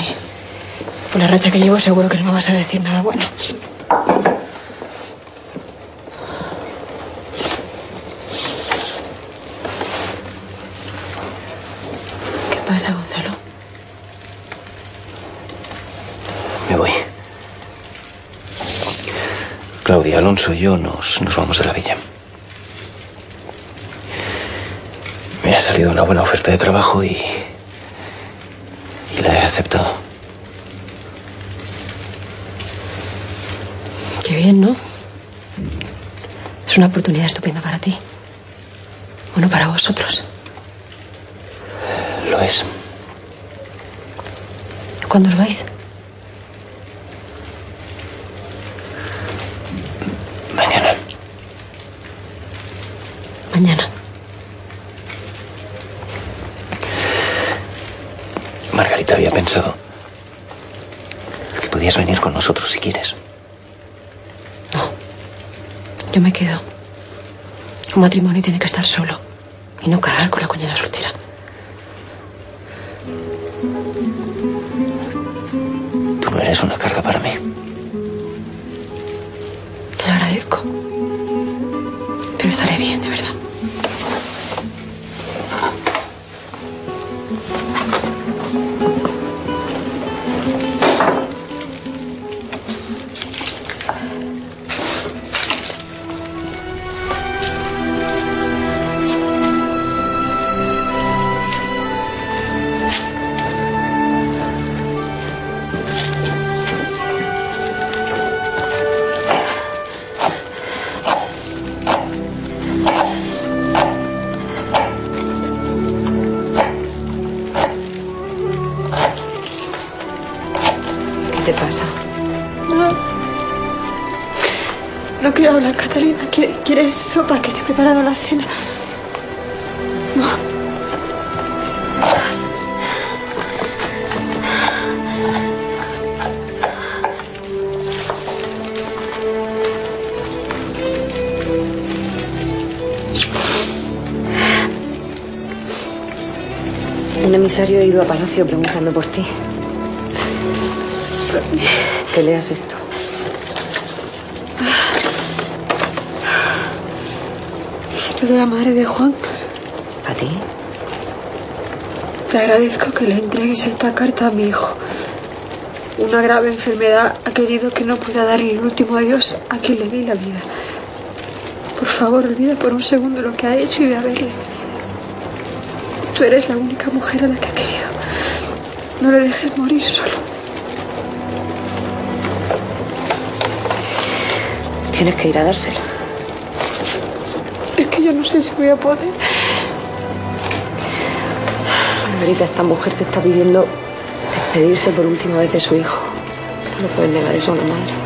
por la racha que llevo seguro que no me vas a decir nada bueno. ¿Qué pasa, Gonzalo? Me voy. Alonso y yo nos, nos vamos de la villa. Me ha salido una buena oferta de trabajo y. y la he aceptado. Qué bien, ¿no? Es una oportunidad estupenda para ti. Bueno, para vosotros. Lo es. ¿Cuándo os vais? Mañana. Mañana. Margarita había pensado que podías venir con nosotros si quieres. Yo me quedo. Un matrimonio tiene que estar solo y no cargar con la cuñada soltera. Tú no eres una carga para mí. No. Un emisario ha ido a Palacio preguntando por ti. Que leas esto. De la madre de Juan. ¿A ti? Te agradezco que le entregues esta carta a mi hijo. Una grave enfermedad ha querido que no pueda darle el último adiós a quien le di la vida. Por favor, olvida por un segundo lo que ha hecho y ve a verle. Tú eres la única mujer a la que ha querido. No le dejes morir solo. Tienes que ir a dársela. Sé si voy a poder. Margarita, esta mujer te está pidiendo despedirse por última vez de su hijo. No puedes negar eso a una madre.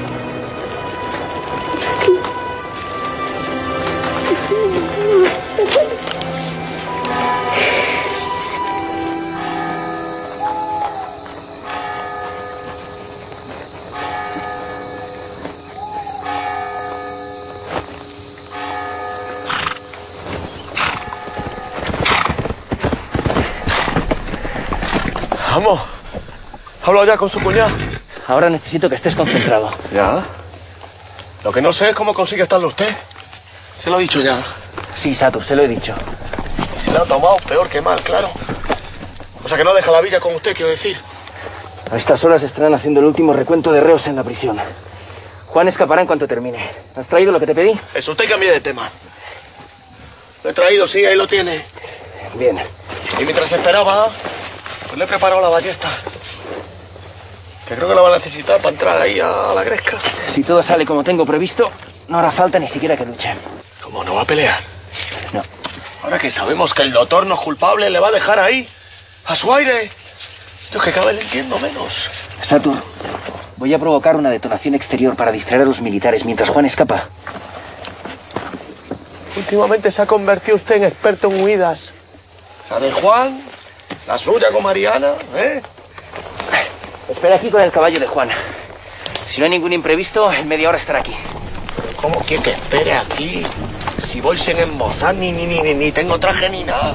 ¿Ha hablado ya con su cuñado? Ahora necesito que estés concentrado. ¿Ya? Lo que no sé es cómo consigue estarlo usted. Se lo he dicho ya. Sí, Sato, se lo he dicho. Se lo ha tomado peor que mal, claro. O sea que no deja la villa con usted, quiero decir. A estas horas estarán haciendo el último recuento de reos en la prisión. Juan escapará en cuanto termine. ¿Has traído lo que te pedí? Es usted cambie de tema. Lo he traído, sí, ahí lo tiene. Bien. Y mientras esperaba, pues le he preparado la ballesta. Que creo que la va a necesitar para entrar ahí a la gresca. Si todo sale como tengo previsto, no hará falta ni siquiera que luche. ¿Cómo no va a pelear? No. Ahora que sabemos que el doctor no es culpable, le va a dejar ahí, a su aire. Yo es que cada vez le entiendo menos. Satur, voy a provocar una detonación exterior para distraer a los militares mientras Juan escapa. Últimamente se ha convertido usted en experto en huidas. La de Juan, la suya con Mariana, ¿eh? Espera aquí con el caballo de Juan. Si no hay ningún imprevisto, en media hora estará aquí. ¿Cómo quiere que espere aquí? Si voy sin embozar, ni, ni, ni, ni, ni tengo traje ni nada.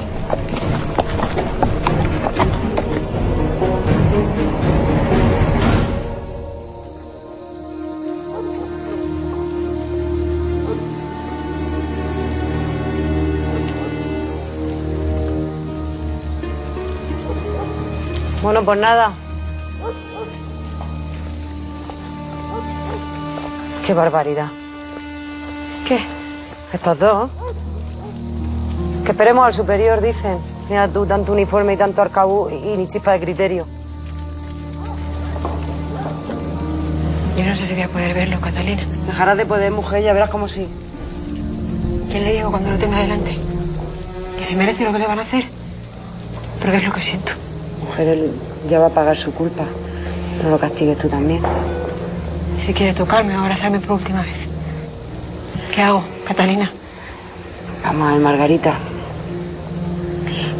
Bueno, pues nada. Qué barbaridad. ¿Qué? Estos dos. Que esperemos al superior, dicen. Mira tú, tanto uniforme y tanto arcabú y, y ni chispa de criterio. Yo no sé si voy a poder verlo, Catalina. Dejarás de poder, mujer, ya verás como sí. ¿Quién le digo cuando lo tenga delante? ¿Que se merece lo que le van a hacer? Porque es lo que siento. Mujer, él ya va a pagar su culpa. No lo castigues tú también. Y si quiere tocarme o abrazarme por última vez. ¿Qué hago, Catalina? Vamos a ver, Margarita.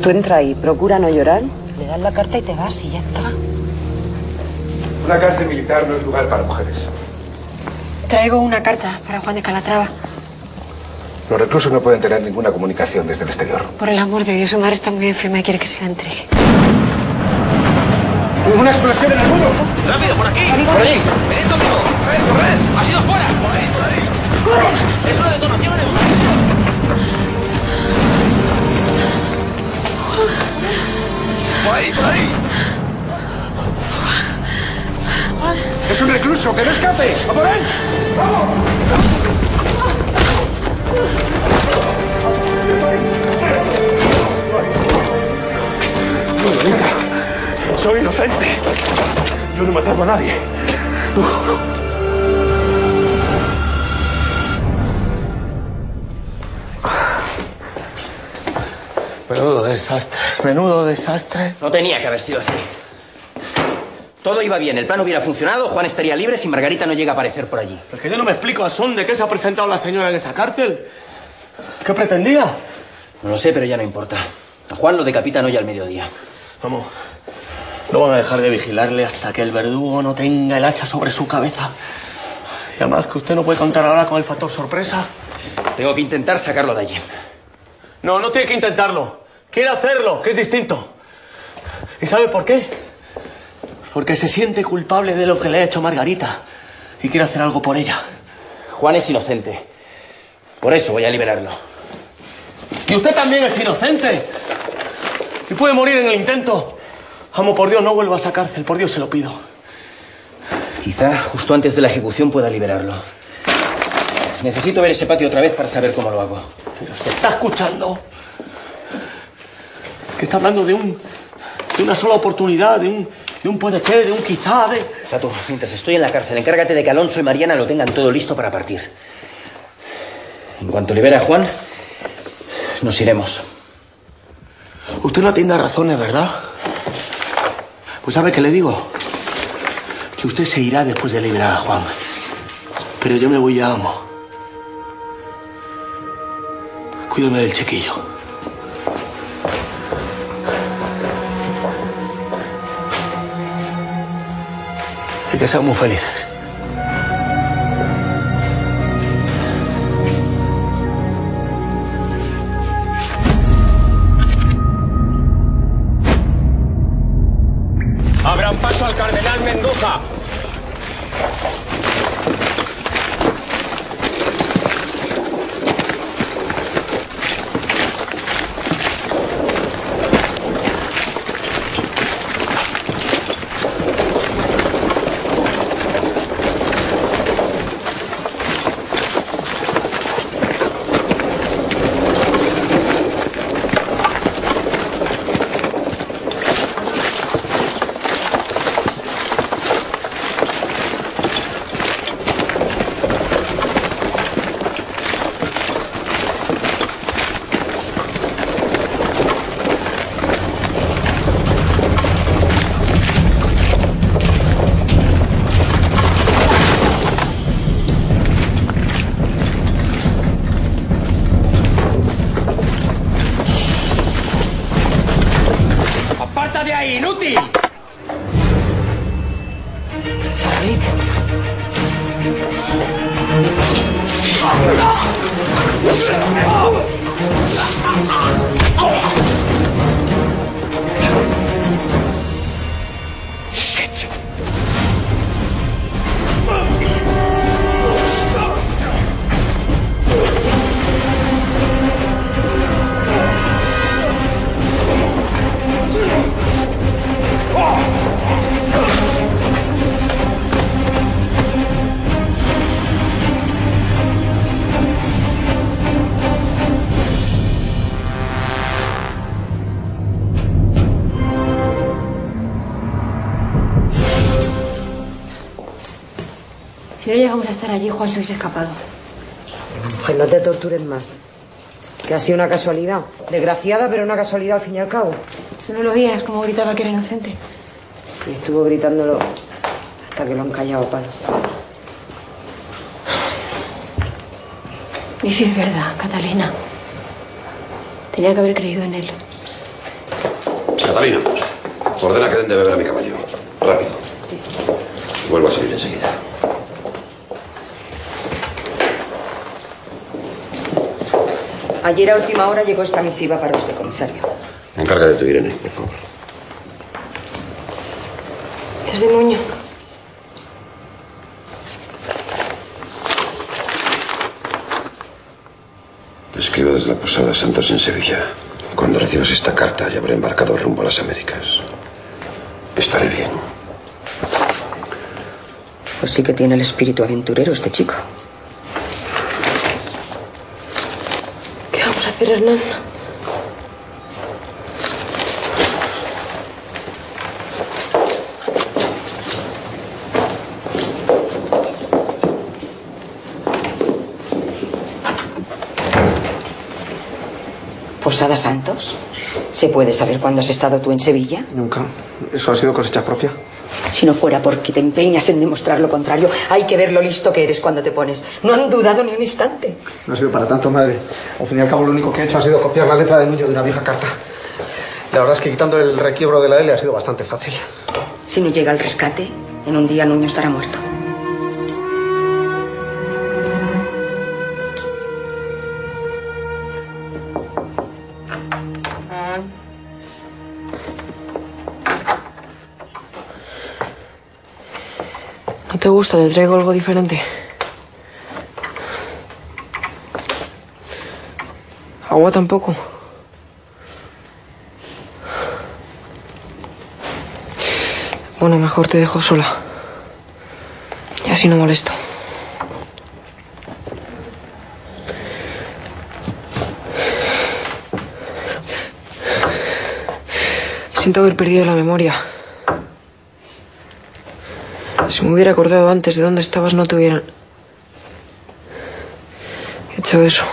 Tú entra ahí, procura no llorar, le das la carta y te vas y ya está. Una cárcel militar no es lugar para mujeres. Traigo una carta para Juan de Calatrava. Los reclusos no pueden tener ninguna comunicación desde el exterior. Por el amor de Dios, su madre está muy enferma y quiere que se la entregue. ¡Una explosión en el muro! ¡Rápido, por aquí! ¡Por allí! ¡Venid conmigo! ¡Corred, corred! ¡Ha sido fuera! ¡Por ahí, por ahí! ¡Corre! ¡Es una detonación en el ¡Por ahí, por ahí! ¡Es un recluso! ¡Que no escape! ¡A por él! Soy inocente. Yo no he matado a nadie. Lo juro. Menudo desastre, menudo desastre. No tenía que haber sido así. Todo iba bien, el plan hubiera funcionado, Juan estaría libre si Margarita no llega a aparecer por allí. Es que yo no me explico a son de qué se ha presentado la señora en esa cárcel. ¿Qué pretendía? No lo sé, pero ya no importa. A Juan lo decapitan hoy al mediodía. Vamos, no van a dejar de vigilarle hasta que el verdugo no tenga el hacha sobre su cabeza. Y además que usted no puede contar ahora con el factor sorpresa. Tengo que intentar sacarlo de allí. No, no tiene que intentarlo. Quiere hacerlo, que es distinto. ¿Y sabe por qué? Porque se siente culpable de lo que le ha hecho Margarita y quiere hacer algo por ella. Juan es inocente. Por eso voy a liberarlo. Y usted también es inocente. Y puede morir en el intento. Amo, por Dios, no vuelva a esa cárcel. Por Dios se lo pido. Quizá justo antes de la ejecución pueda liberarlo. Necesito ver ese patio otra vez para saber cómo lo hago. Pero se está escuchando. Que está hablando de un. de una sola oportunidad, de un de un puede ser, de un quizá, de... Sato, mientras estoy en la cárcel, encárgate de que Alonso y Mariana lo tengan todo listo para partir. En cuanto libere a Juan, nos iremos. Usted no tiene razones, ¿verdad? Pues ¿sabe qué le digo? Que usted se irá después de liberar a Juan. Pero yo me voy a amo. Cuídeme del chiquillo. y que seamos felices. A estar allí, Juan se hubiese escapado. Pues no te tortures más. Que ha sido una casualidad. Desgraciada, pero una casualidad al fin y al cabo. Tú no lo oías, como gritaba que era inocente. Y estuvo gritándolo hasta que lo han callado a palo. Y si es verdad, Catalina. Tenía que haber creído en él. Catalina, ordena que den de beber a mi caballo. Rápido. Sí, sí. Vuelvo a salir enseguida. Ayer a última hora llegó esta misiva para usted, comisario. Encarga de tu Irene, por favor. Es de Nuño. Te escribo desde la Posada Santos en Sevilla. Cuando recibas esta carta ya habré embarcado rumbo a las Américas. Estaré bien. Pues sí que tiene el espíritu aventurero este chico. Hacer, Hernán? ¿Posada Santos? ¿Se puede saber cuándo has estado tú en Sevilla? Nunca. ¿Eso ha sido cosecha propia? Si no fuera porque te empeñas en demostrar lo contrario, hay que ver lo listo que eres cuando te pones. No han dudado ni un instante. No ha sido para tanto, madre. Al fin y al cabo, lo único que he hecho ha sido copiar la letra de Nuño de una vieja carta. La verdad es que quitando el requiebro de la L ha sido bastante fácil. Si no llega el rescate, en un día Nuño estará muerto. Te gusta? ¿Te traigo algo diferente? Agua tampoco. Bueno, mejor te dejo sola. Y así no molesto. Siento haber perdido la memoria. Si me hubiera acordado antes de dónde estabas, no te hubieran hecho eso.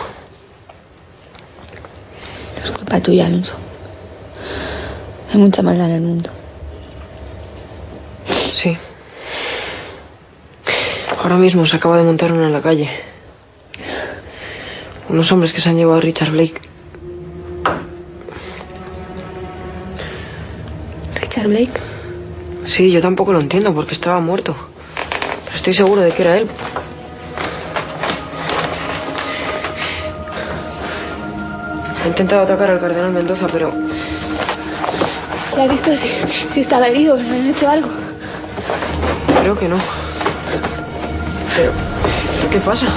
Es culpa tuya, Alonso. Hay mucha maldad en el mundo. Sí. Ahora mismo se acaba de montar una en la calle. Unos hombres que se han llevado a Richard Blake. Richard Blake. Sí, yo tampoco lo entiendo porque estaba muerto. Pero estoy seguro de que era él. Ha intentado atacar al cardenal Mendoza, pero ¿Y has visto si, si estaba herido? ¿Le han hecho algo? creo que no. Pero, ¿qué pasa?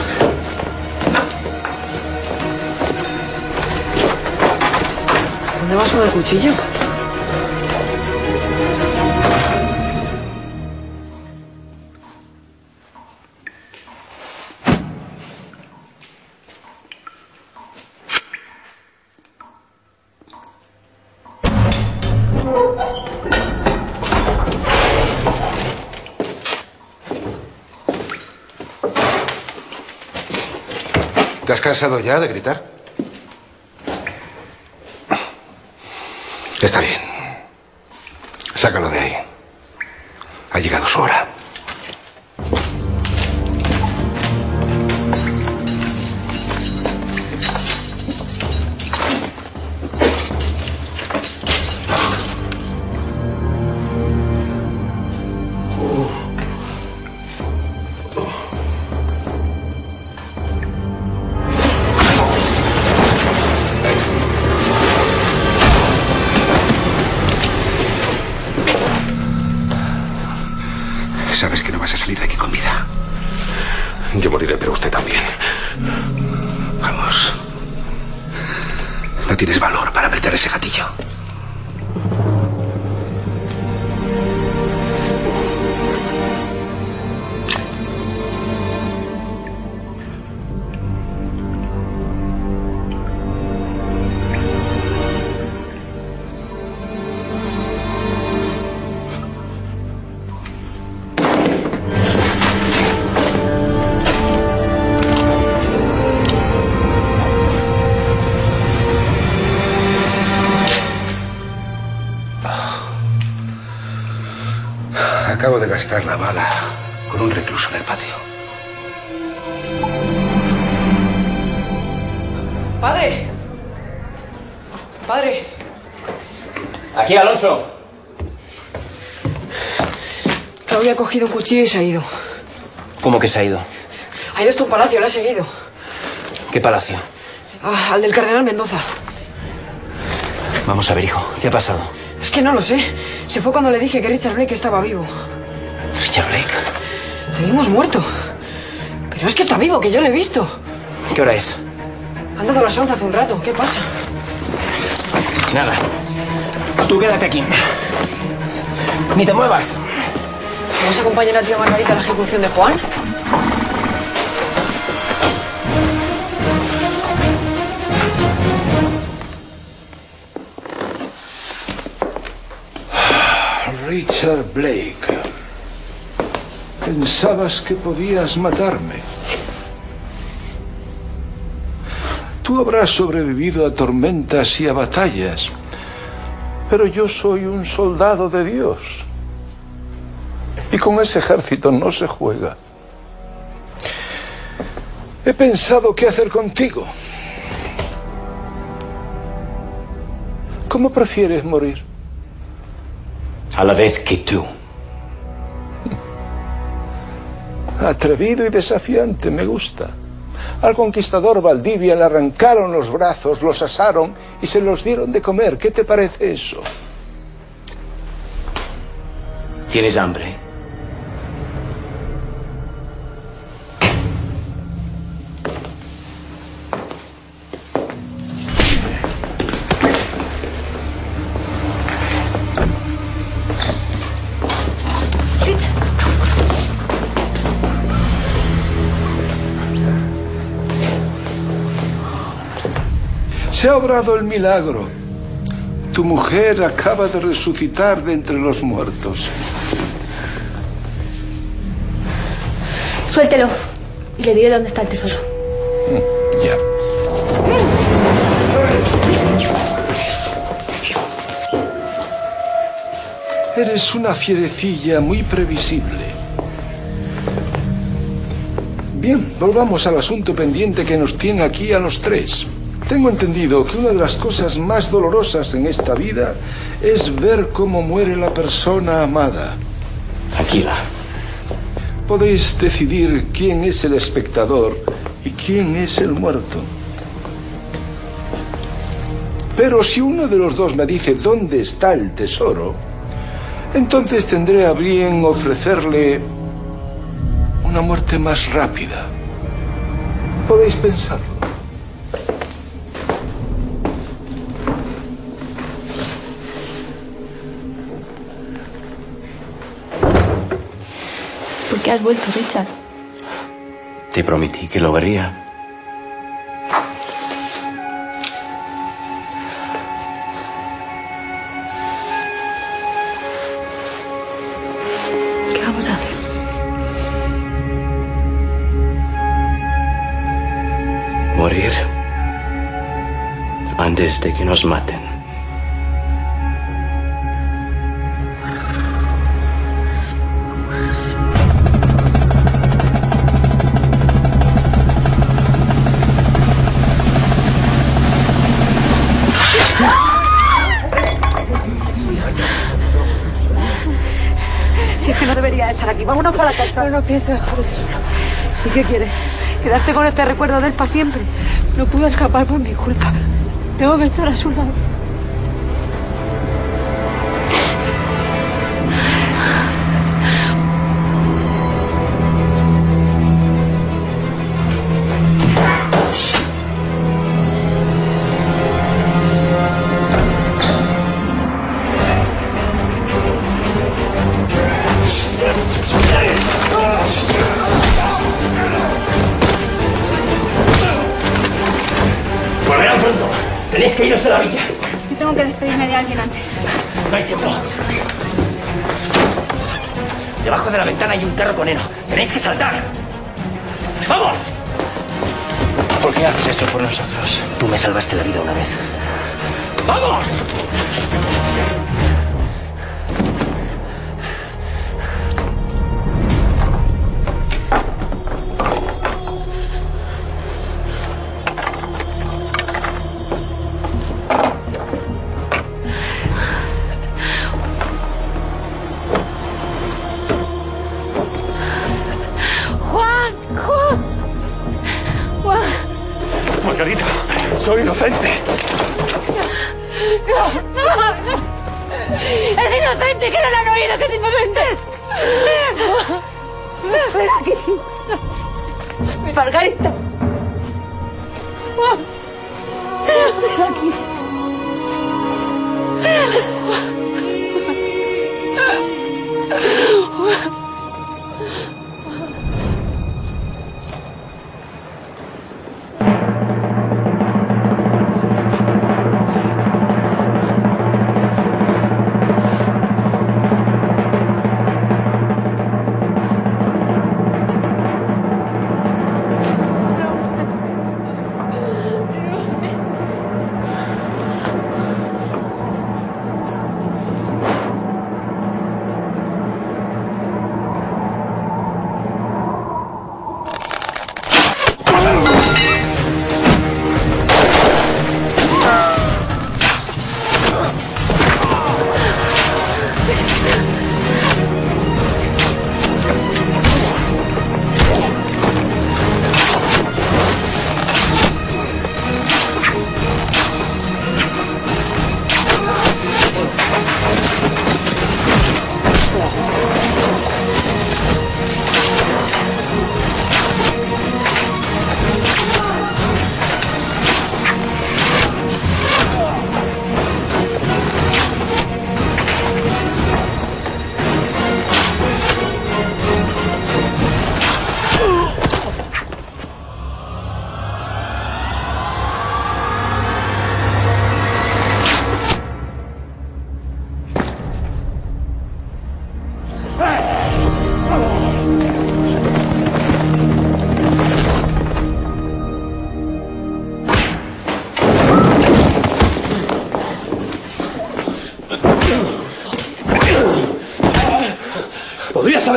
¿Dónde vas con el cuchillo? Cansado ya de gritar? Cuchillo y se ha ido. ¿Cómo que se ha ido? Ha ido hasta un palacio, la ha seguido. ¿Qué palacio? Ah, al del cardenal Mendoza. Vamos a ver, hijo. ¿Qué ha pasado? Es que no lo sé. Se fue cuando le dije que Richard Blake estaba vivo. Richard Blake. Le vimos muerto. Pero es que está vivo, que yo lo he visto. ¿Qué hora es? Han dado las once hace un rato. ¿Qué pasa? Nada. Tú quédate aquí. Ni te muevas. ¿Vas a acompañar a tía Margarita a la ejecución de Juan? Richard Blake. Pensabas que podías matarme. Tú habrás sobrevivido a tormentas y a batallas, Pero yo soy un soldado de Dios. Y con ese ejército no se juega. He pensado qué hacer contigo. ¿Cómo prefieres morir? A la vez que tú. Atrevido y desafiante, me gusta. Al conquistador Valdivia le arrancaron los brazos, los asaron y se los dieron de comer. ¿Qué te parece eso? ¿Tienes hambre? Obrado el milagro. Tu mujer acaba de resucitar de entre los muertos. Suéltelo y le diré dónde está el tesoro. Ya. Eres una fierecilla muy previsible. Bien, volvamos al asunto pendiente que nos tiene aquí a los tres. Tengo entendido que una de las cosas más dolorosas en esta vida es ver cómo muere la persona amada. Tranquila. Podéis decidir quién es el espectador y quién es el muerto. Pero si uno de los dos me dice dónde está el tesoro, entonces tendré a bien ofrecerle una muerte más rápida. Podéis pensarlo. ¿Por qué has vuelto, Richard? Te prometí que lo haría. ¿Qué vamos a hacer? Morir antes de que nos maten. No, no pienso dejarle solo. ¿Y qué quieres? ¿Quedarte con este recuerdo de él para siempre? No pudo escapar por mi culpa. Tengo que estar a su lado.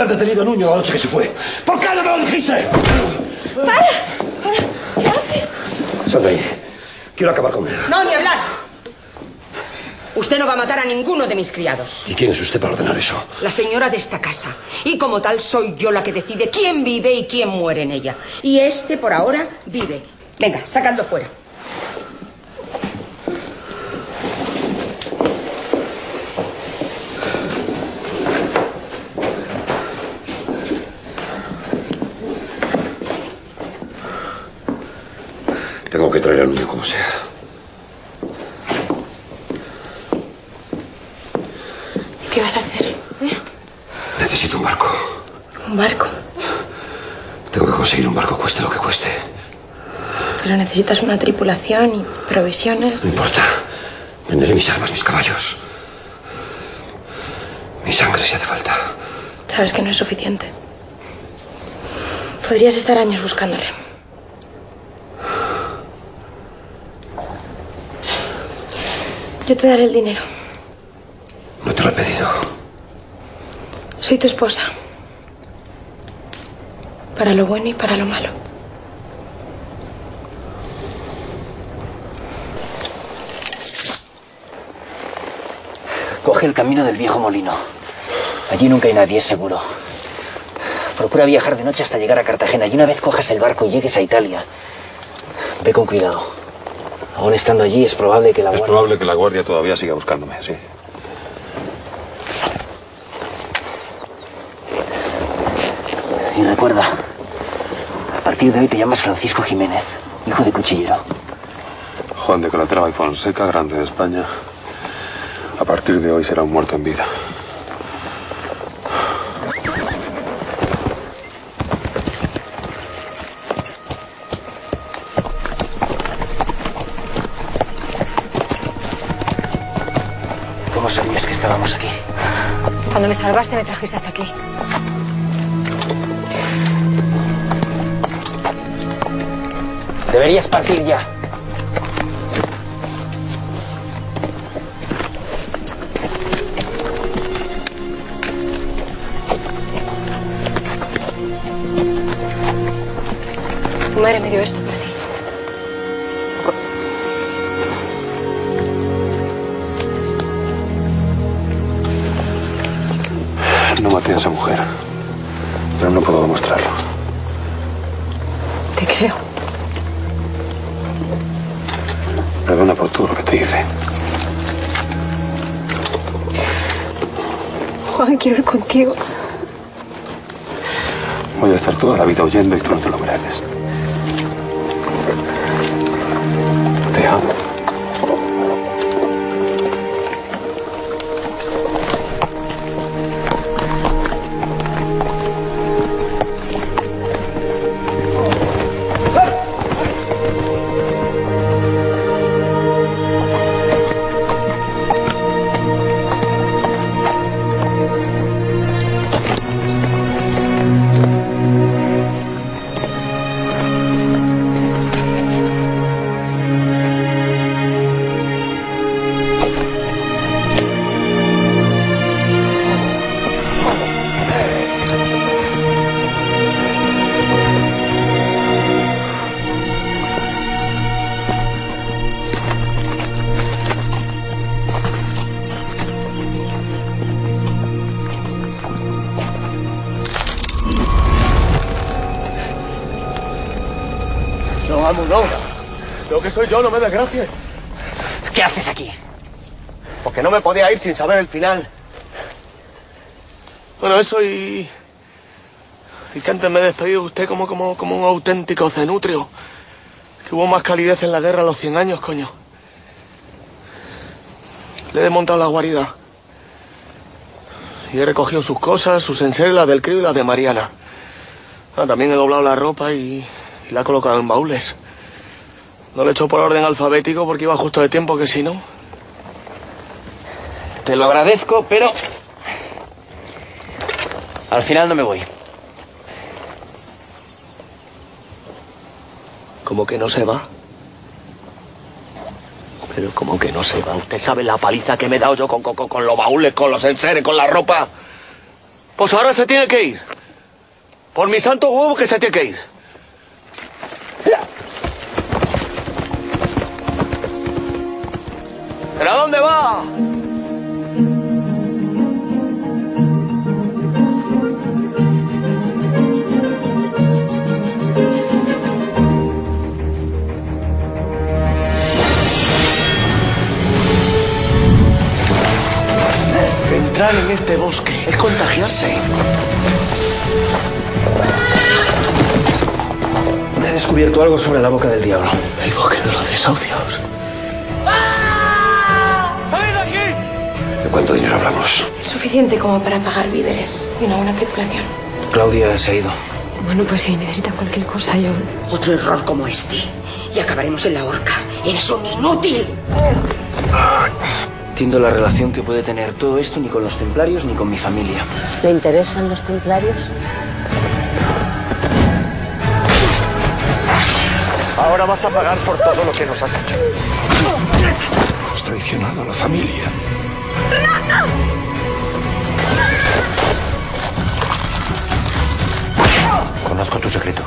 Haber detenido a Nuño la noche que se fue. ¿Por qué no me lo dijiste? ¡Para! ¿Qué haces? Sal de ahí. Quiero acabar con él. No, ni hablar. Usted no va a matar a ninguno de mis criados. ¿Y quién es usted para ordenar eso? La señora de esta casa. Y como tal soy yo la que decide quién vive y quién muere en ella. Y este, por ahora, vive. Venga, sacando fuera. Tengo que traer al niño como sea. ¿Qué vas a hacer? ¿Eh? Necesito un barco. Un barco. Tengo que conseguir un barco cueste lo que cueste. Pero necesitas una tripulación y provisiones. No importa. Venderé mis armas, mis caballos. Mi sangre si hace falta. Sabes que no es suficiente. Podrías estar años buscándole. Yo te daré el dinero. No te lo he pedido. Soy tu esposa. Para lo bueno y para lo malo. Coge el camino del viejo molino. Allí nunca hay nadie, es seguro. Procura viajar de noche hasta llegar a Cartagena y una vez cojas el barco y llegues a Italia, ve con cuidado. Aún estando allí es probable que la Es guardia... probable que la guardia todavía siga buscándome, sí. Y recuerda, a partir de hoy te llamas Francisco Jiménez, hijo de cuchillero. Juan de Calatrava y Fonseca, grande de España. A partir de hoy será un muerto en vida. ¿Cómo sabías que estábamos aquí? Cuando me salvaste me trajiste hasta aquí. Deberías partir ya. Tu madre me dio esto por ti. No maté a esa mujer. Pero no puedo demostrarlo. Te creo. Perdona por todo lo que te hice. Juan, quiero ir contigo. Voy a estar toda la vida huyendo y tú no te lo mereces. Que soy yo no me desgracie. ¿Qué haces aquí? Porque no me podía ir sin saber el final. Bueno, eso y... Y que antes me he despedido de usted como, como, como un auténtico cenutrio. Que hubo más calidez en la guerra a los 100 años, coño. Le he desmontado la guarida. Y he recogido sus cosas, sus enseres, las del crío y las de Mariana. Ah, también he doblado la ropa y, y la he colocado en baúles. No lo he hecho por orden alfabético porque iba justo de tiempo que si no. Te lo agradezco, pero... Al final no me voy. ¿Cómo que no se va? Pero ¿cómo que no se va? ¿Usted sabe la paliza que me he dado yo con, con, con- con los baúles, con los enseres, con la ropa? Pues ahora se tiene que ir. Por mi santo huevo que se tiene que ir. ¿Pero a dónde va? Entrar en este bosque es contagiarse. He descubierto algo sobre la boca del diablo. El bosque de los desahucios. ¿De cuánto dinero hablamos? Suficiente como para pagar víveres y una buena tripulación. Claudia se ha ido. Bueno, pues si necesita cualquier cosa, yo... Otro error como este. Y acabaremos en la horca. Eres un inútil. Entiendo la relación que puede tener todo esto ni con los templarios ni con mi familia. ¿Le interesan los templarios? Ahora vas a pagar por todo lo que nos has hecho. Has traicionado a la familia. Conozco tu secreto.